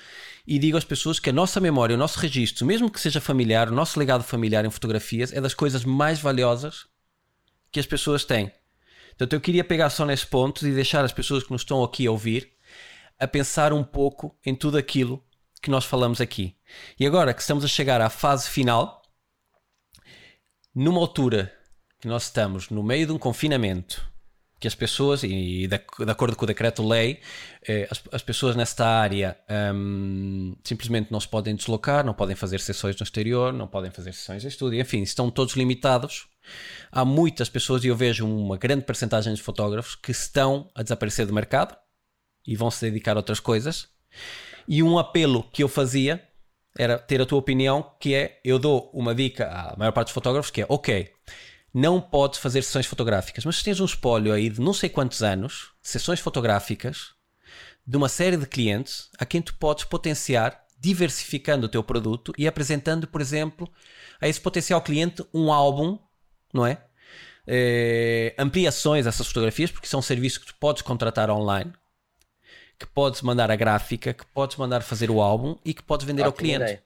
e digo às pessoas que a nossa memória, o nosso registro, mesmo que seja familiar, o nosso legado familiar em fotografias é das coisas mais valiosas que as pessoas têm. Portanto, eu queria pegar só nesse ponto e deixar as pessoas que nos estão aqui a ouvir a pensar um pouco em tudo aquilo que nós falamos aqui. E agora que estamos a chegar à fase final, numa altura que nós estamos no meio de um confinamento, que as pessoas, e de, de acordo com o decreto-lei, eh, as, as, pessoas nesta área um, simplesmente não se podem deslocar, não podem fazer sessões no exterior, não podem fazer sessões de estúdio, enfim, estão todos limitados há muitas pessoas, e eu vejo uma grande percentagem de fotógrafos que estão a desaparecer do mercado e vão se dedicar a outras coisas. E um apelo que eu fazia era ter a tua opinião, que é, eu dou uma dica à maior parte dos fotógrafos, que é, ok, não podes fazer sessões fotográficas, mas se tens um espólio aí de não sei quantos anos, sessões fotográficas, de uma série de clientes a quem tu podes potenciar diversificando o teu produto e apresentando, por exemplo, a esse potencial cliente um álbum não é? é ampliações dessas fotografias, porque são serviços que tu podes contratar online, que podes mandar a gráfica, que podes mandar fazer o álbum e que podes vender ao cliente. Ideia.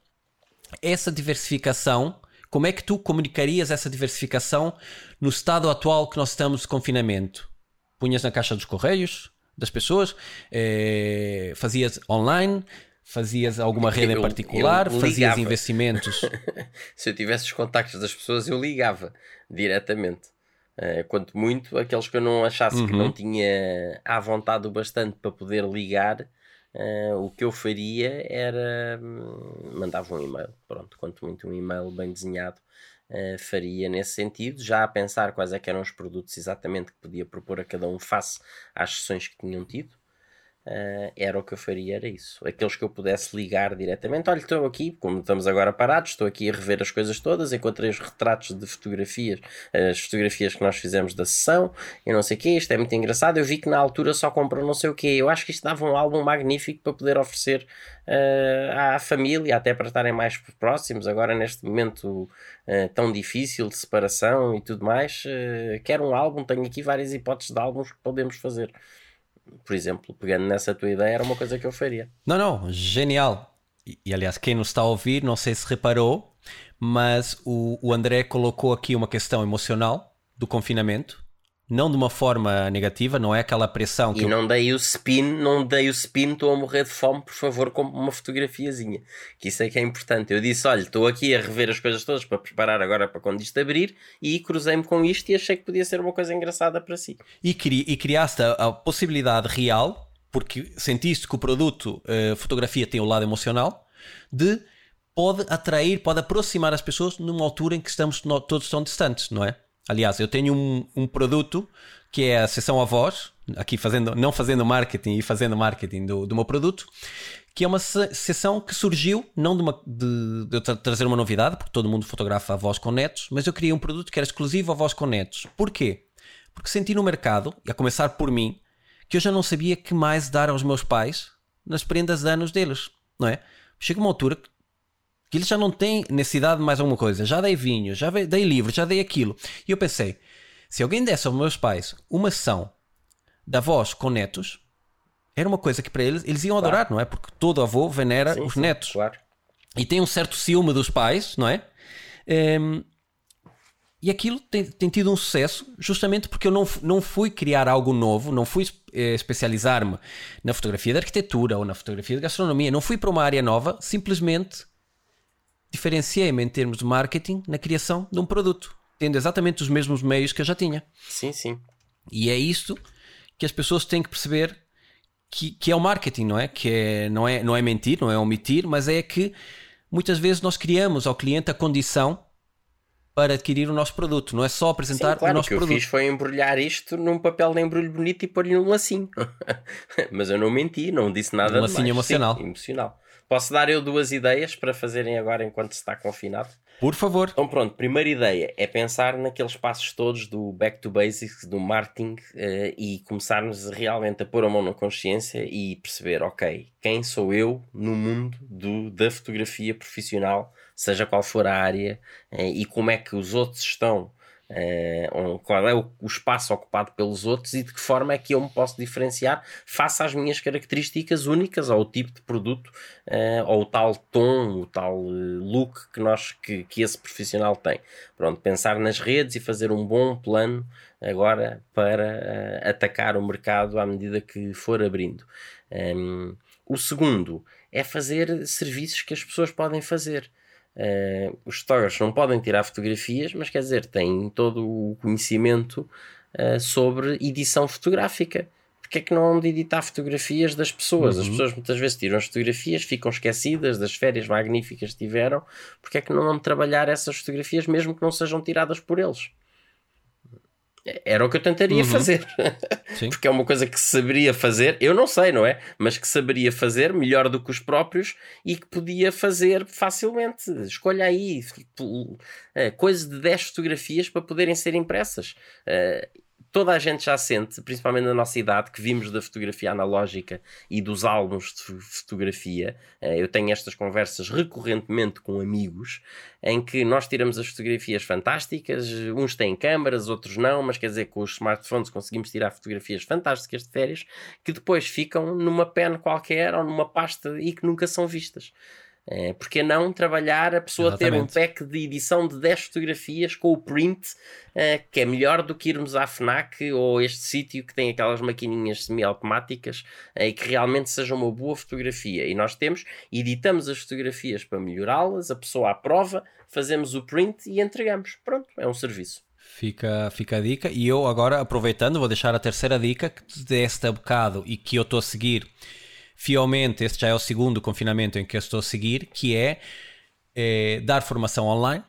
Essa diversificação, como é que tu comunicarias essa diversificação no estado atual que nós estamos de confinamento? Punhas na caixa dos correios das pessoas, é, fazias online, Fazias alguma rede eu, em particular? fazias investimentos? [laughs]
Se eu tivesse os contactos das pessoas, eu ligava diretamente. Uh, quanto muito aqueles que eu não achasse uhum. que não uhum. tinha à vontade o bastante para poder ligar, uh, o que eu faria era hum, mandava um e-mail. Pronto, quanto muito um e-mail bem desenhado uh, faria nesse sentido, já a pensar quais é eram os produtos exatamente que podia propor a cada um face às sessões que tinham tido. Uh, era o que eu faria, era isso. Aqueles que eu pudesse ligar diretamente. Olha, estou aqui, como estamos agora parados, estou aqui a rever as coisas todas. Encontrei os retratos de fotografias, as fotografias que nós fizemos da sessão, e não sei o que. Isto é muito engraçado. Eu vi que na altura só comprou não sei o que. Eu acho que isto dava um álbum magnífico para poder oferecer uh, à família, até para estarem mais próximos. Agora, neste momento uh, tão difícil de separação e tudo mais, quero um álbum. Tenho aqui várias hipóteses de álbuns que podemos fazer por exemplo, pegando nessa tua ideia, era uma coisa que eu faria.
Não, não, genial. E, e aliás, quem nos está a ouvir, não sei se reparou, mas o, o André colocou aqui uma questão emocional do confinamento não de uma forma negativa, não é aquela pressão
que. E eu... não dei o spin, não dei o spin, estou a morrer de fome, por favor, com uma fotografiazinha. Que isso é que é importante. Eu disse: olha, estou aqui a rever as coisas todas para preparar agora para quando isto abrir, e cruzei-me com isto e achei que podia ser uma coisa engraçada para si.
E, cri e criaste a, a, possibilidade real, porque sentiste que o produto uh, fotografia tem o lado emocional, de pode atrair, pode aproximar as pessoas numa altura em que estamos todos tão distantes, não é? Aliás, eu tenho um, um produto que é a sessão a voz, aqui fazendo, não fazendo marketing e fazendo marketing do, do meu produto, que é uma sessão que surgiu não de, uma, de, de eu trazer uma novidade, porque todo mundo fotografa a voz com netos, mas eu criei um produto que era exclusivo a voz com netos. Porquê? Porque senti no mercado, a começar por mim, que eu já não sabia que mais dar aos meus pais nas prendas de anos deles, não é? Chega uma altura que eles já não têm necessidade de mais alguma coisa. Já dei vinho, já dei livro, já dei aquilo. E eu pensei, se alguém desse aos meus pais uma ação da avós com netos, era uma coisa que para eles eles iam adorar, claro. não é? Porque todo avô venera sim, os sim, netos.
Claro.
E tem um certo ciúme dos pais, não é? Um, e aquilo tem, tem, tido um sucesso justamente porque eu não, não fui criar algo novo, não fui eh, especializar-me na fotografia de arquitetura ou na fotografia de gastronomia, não fui para uma área nova, simplesmente diferenciei-me em termos de marketing na criação de um produto, tendo exatamente os mesmos meios que eu já tinha.
Sim, sim.
E é isto que as pessoas têm que perceber que, que é o marketing, não é? Que é, não, é, não é mentir, não é omitir, mas é que muitas vezes nós criamos ao cliente a condição para adquirir o nosso produto, não é só apresentar
Sim, claro,
o nosso
produto.
O
que eu fiz foi embrulhar isto num papel de embrulho bonito e pôr-lhe num lacinho. [laughs] Mas eu não menti, não disse nada um
lacinho emocional.
Sim, emocional. Posso dar eu duas ideias para fazerem agora enquanto se está confinado?
Por favor.
Então pronto, primeira ideia é pensar naqueles passos todos do back to basics, do marketing uh, e começarmos realmente a pôr a mão na consciência e perceber, ok, quem sou eu no mundo do, da fotografia profissional seja qual for a área, eh, e como é que os outros estão, eh, qual é o, espaço ocupado pelos outros e de que forma é que eu me posso diferenciar face às minhas características únicas, ou o tipo de produto, eh, ou o tal tom, o tal look que, nós, que, que esse profissional tem. Pronto, pensar nas redes e fazer um bom plano agora para atacar o mercado à medida que for abrindo. Um, o segundo é fazer serviços que as pessoas podem fazer. Uh, os fotógrafos não podem tirar fotografias, mas quer dizer, têm todo o conhecimento uh, sobre edição fotográfica. Porque é que não hão de editar fotografias das pessoas? Uhum. As pessoas muitas vezes tiram as fotografias, ficam esquecidas das férias magníficas que tiveram. Porque é que não hão de trabalhar essas fotografias, mesmo que não sejam tiradas por eles? Era o que eu tentaria uhum. fazer. Porque é uma coisa que saberia fazer, eu não sei, não é? Mas que saberia fazer melhor do que os próprios e que podia fazer facilmente. Escolha aí tipo, eh, coisas de 10 fotografias para poderem ser impressas. Toda a gente já sente, principalmente na nossa idade, que vimos da fotografia analógica e dos álbuns de fotografia. Eh, eu tenho estas conversas recorrentemente com amigos em que nós tiramos as fotografias fantásticas, uns têm câmaras, outros não, mas quer dizer, com os smartphones conseguimos tirar fotografias fantásticas de férias que depois ficam numa pen qualquer ou numa pasta e que nunca são vistas. É, porque não trabalhar a pessoa Exatamente. ter um pack de edição de 10 fotografias com o print, é, que é melhor do que irmos à FNAC ou este sítio que tem aquelas maquininhas semi-automáticas é, e que realmente seja uma boa fotografia. E nós temos, editamos as fotografias para melhorá-las, a pessoa aprova, fazemos o print e entregamos. Pronto, é um serviço.
Fica, fica a dica. E eu agora, aproveitando, vou deixar a terceira dica que te deste a bocado e que eu estou a seguir fielmente, este já é o segundo confinamento em que eu estou a seguir, que é, é dar formação online,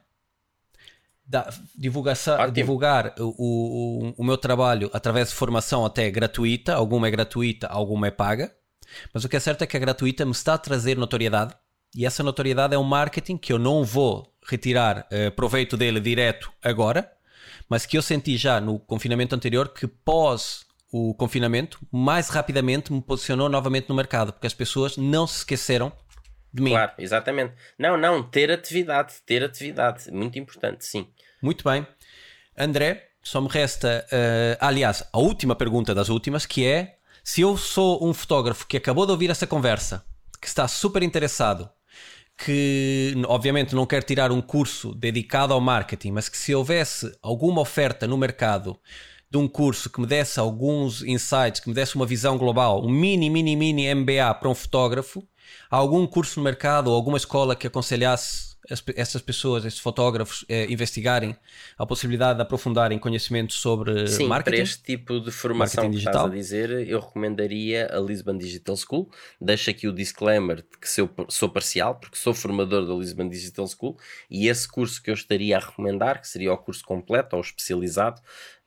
da, divulgação, divulgar o, o, o, meu trabalho através de formação até gratuita, alguma é gratuita, alguma é paga, mas o que é certo é que a gratuita me está a trazer notoriedade e essa notoriedade é um marketing que eu não vou retirar uh, proveito dele direto agora, mas que eu senti já no confinamento anterior que pós o confinamento, mais rapidamente me posicionou novamente no mercado, porque as pessoas não se esqueceram de mim.
Claro, exatamente. Não, não, ter atividade, ter atividade, muito importante, sim.
Muito bem. André, só me resta, uh, aliás, a última pergunta das últimas, que é: se eu sou um fotógrafo que acabou de ouvir essa conversa, que está super interessado, que obviamente não quer tirar um curso dedicado ao marketing, mas que se houvesse alguma oferta no mercado de um curso que me desse alguns insights, que me desse uma visão global, um mini, mini, mini MBA para um fotógrafo, algum curso no mercado ou alguma escola que aconselhasse essas pessoas, esses fotógrafos, eh, investigarem a possibilidade de aprofundarem conhecimentos sobre
Sim,
marketing?
para este tipo de formação que estás a dizer, eu recomendaria a Lisbon Digital School. Deixo aqui o disclaimer de que sou, sou parcial, porque sou formador da Lisbon Digital School e esse curso que eu estaria a recomendar, que seria o curso completo ou especializado,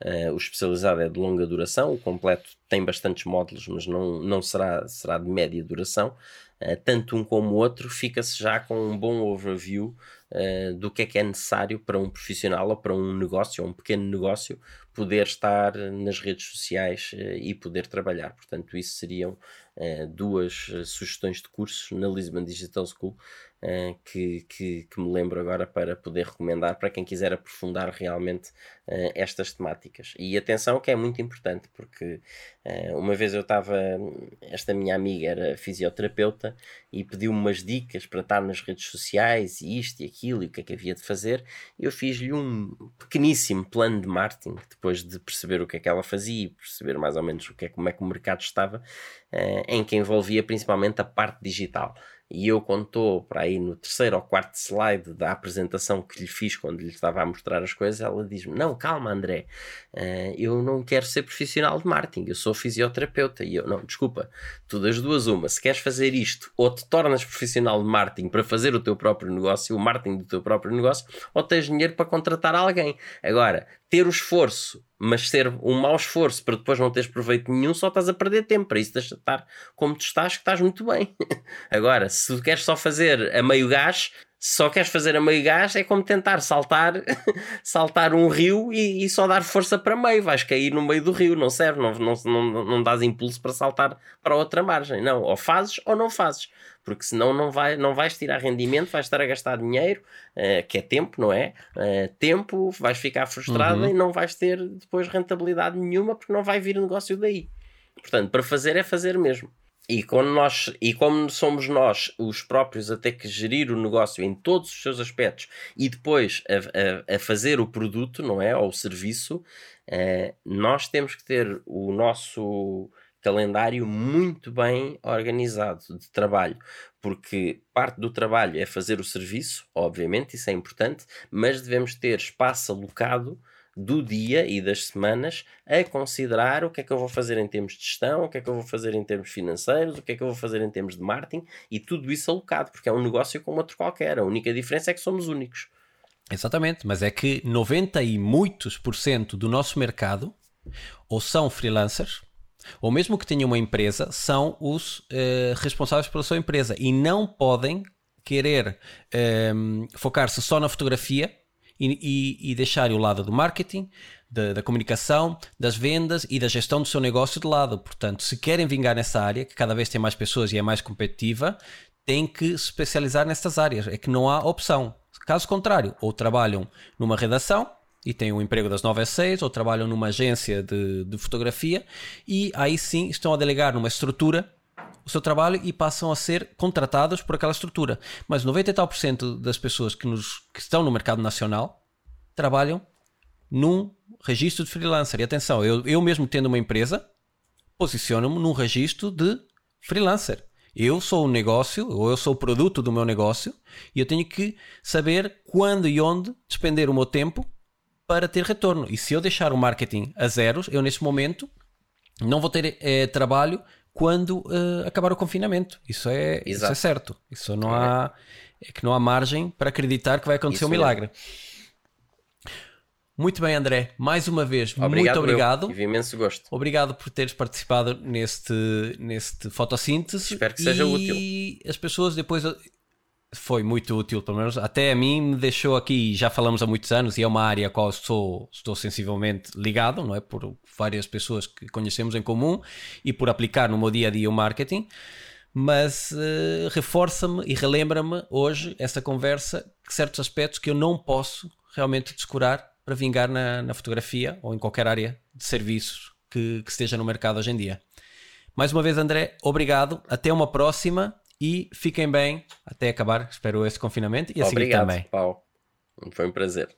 uh, o especializado é de longa duração, o completo tem bastantes módulos, mas não, não será, será de média duração. Uh, tanto um como o outro, fica-se já com um bom overview uh, do que é que é necessário para um profissional ou para um negócio, ou um pequeno negócio, poder estar nas redes sociais uh, e poder trabalhar. Portanto, isso seriam uh, duas sugestões de cursos na Lisbon Digital School uh, que, que, que, me lembro agora para poder recomendar para quem quiser aprofundar realmente uh, estas temáticas. E atenção que é muito importante, porque uh, uma vez eu estava, esta minha amiga era fisioterapeuta e pediu-me umas dicas para estar nas redes sociais e isto e aquilo e o que é que havia de fazer. Eu fiz-lhe um pequeníssimo plano de marketing, depois de perceber o que é que ela fazia e perceber mais ou menos o que é, como é que o mercado estava, em que envolvia principalmente a parte digital. E eu, estou para aí no terceiro ou quarto slide da apresentação que lhe fiz quando lhe estava a mostrar as coisas, ela diz-me: Não, calma, André, uh, eu não quero ser profissional de marketing, eu sou fisioterapeuta. E eu, não, desculpa, tu das duas, uma, se queres fazer isto, ou te tornas profissional de marketing para fazer o teu próprio negócio, o marketing do teu próprio negócio, ou tens dinheiro para contratar alguém. Agora, ter o esforço, mas ser um mau esforço para depois não teres proveito nenhum, só estás a perder tempo. Para isso, deixa estar como tu estás, que estás muito bem. [laughs] Agora, se tu queres só fazer a meio gás, só queres fazer a meio gás, é como tentar saltar, [laughs] saltar um rio e, e, só dar força para meio. Vais cair no meio do rio, não serve, não, não, não, não dás impulso para saltar para outra margem. Não, ou fazes ou não fazes porque senão não, vai, não vais tirar rendimento, vais estar a gastar dinheiro, uh, que é tempo, não é? Uh, tempo, vais ficar frustrado uhum. e não vais ter depois rentabilidade nenhuma porque não vai vir negócio daí. Portanto, para fazer é fazer mesmo. E, quando nós, e como somos nós os próprios a ter que gerir o negócio em todos os seus aspectos e depois a, a, a fazer o produto, não é? Ou o serviço, uh, nós temos que ter o nosso calendário muito bem organizado de trabalho, porque parte do trabalho é fazer o serviço, obviamente, isso é importante, mas devemos ter espaço alocado do dia e das semanas a considerar o que é que eu vou fazer em termos de gestão, o que é que eu vou fazer em termos financeiros, o que é que eu vou fazer em termos de marketing e tudo isso alocado, porque é um negócio como outro qualquer. A única diferença é que somos únicos.
Exatamente, mas é que 90 e muitos por cento do nosso mercado ou são freelancers ou mesmo que tenham uma empresa, são os uh, responsáveis pela sua empresa e não podem querer ehm, focar-se só na fotografia e, e, e deixar o lado do marketing, da, da, comunicação, das vendas e da gestão do seu negócio de lado. Portanto, se querem vingar nessa área, que cada vez tem mais pessoas e é mais competitiva, têm que se especializar nessas áreas. É que não há opção. Caso contrário, ou trabalham numa redação e têm um emprego das 9 às 6 ou trabalham numa agência de, de fotografia e aí sim estão a delegar numa estrutura o seu trabalho e passam a ser contratados por aquela estrutura. Mas 90 e tal por cento das pessoas que, nos, que estão no mercado nacional trabalham num registro de freelancer. E atenção, eu, eu mesmo tendo uma empresa, posiciono-me num registro de freelancer. Eu sou o negócio, ou eu sou o produto do meu negócio, e eu tenho que saber quando e onde despender o meu tempo para ter retorno. E se eu deixar o marketing a zeros, eu neste momento não vou ter é, trabalho quando uh, acabar o confinamento. Isso é, isso é certo. Isso não há é que não há margem para acreditar que vai acontecer isso um milagre. É. Muito bem, André. Mais uma vez, obrigado, muito obrigado.
Tive imenso gosto.
Obrigado por teres participado neste, neste fotossíntese.
Espero que seja útil.
E as pessoas depois foi muito útil, pelo menos até a mim me deixou aqui, já falamos há muitos anos, e é uma área a qual estou, estou sensivelmente ligado, não é? Por várias pessoas que conhecemos em comum e por aplicar no meu dia a dia o marketing, mas uh, reforça-me e relembra-me hoje essa conversa que certos aspectos que eu não posso realmente descurar para vingar na, na fotografia ou em qualquer área de serviços que, que esteja no mercado hoje em dia. Mais uma vez, André, obrigado. Até uma próxima e fiquem bem até acabar, espero, esse confinamento e a
Obrigado,
seguir também.
Paulo. Foi um prazer.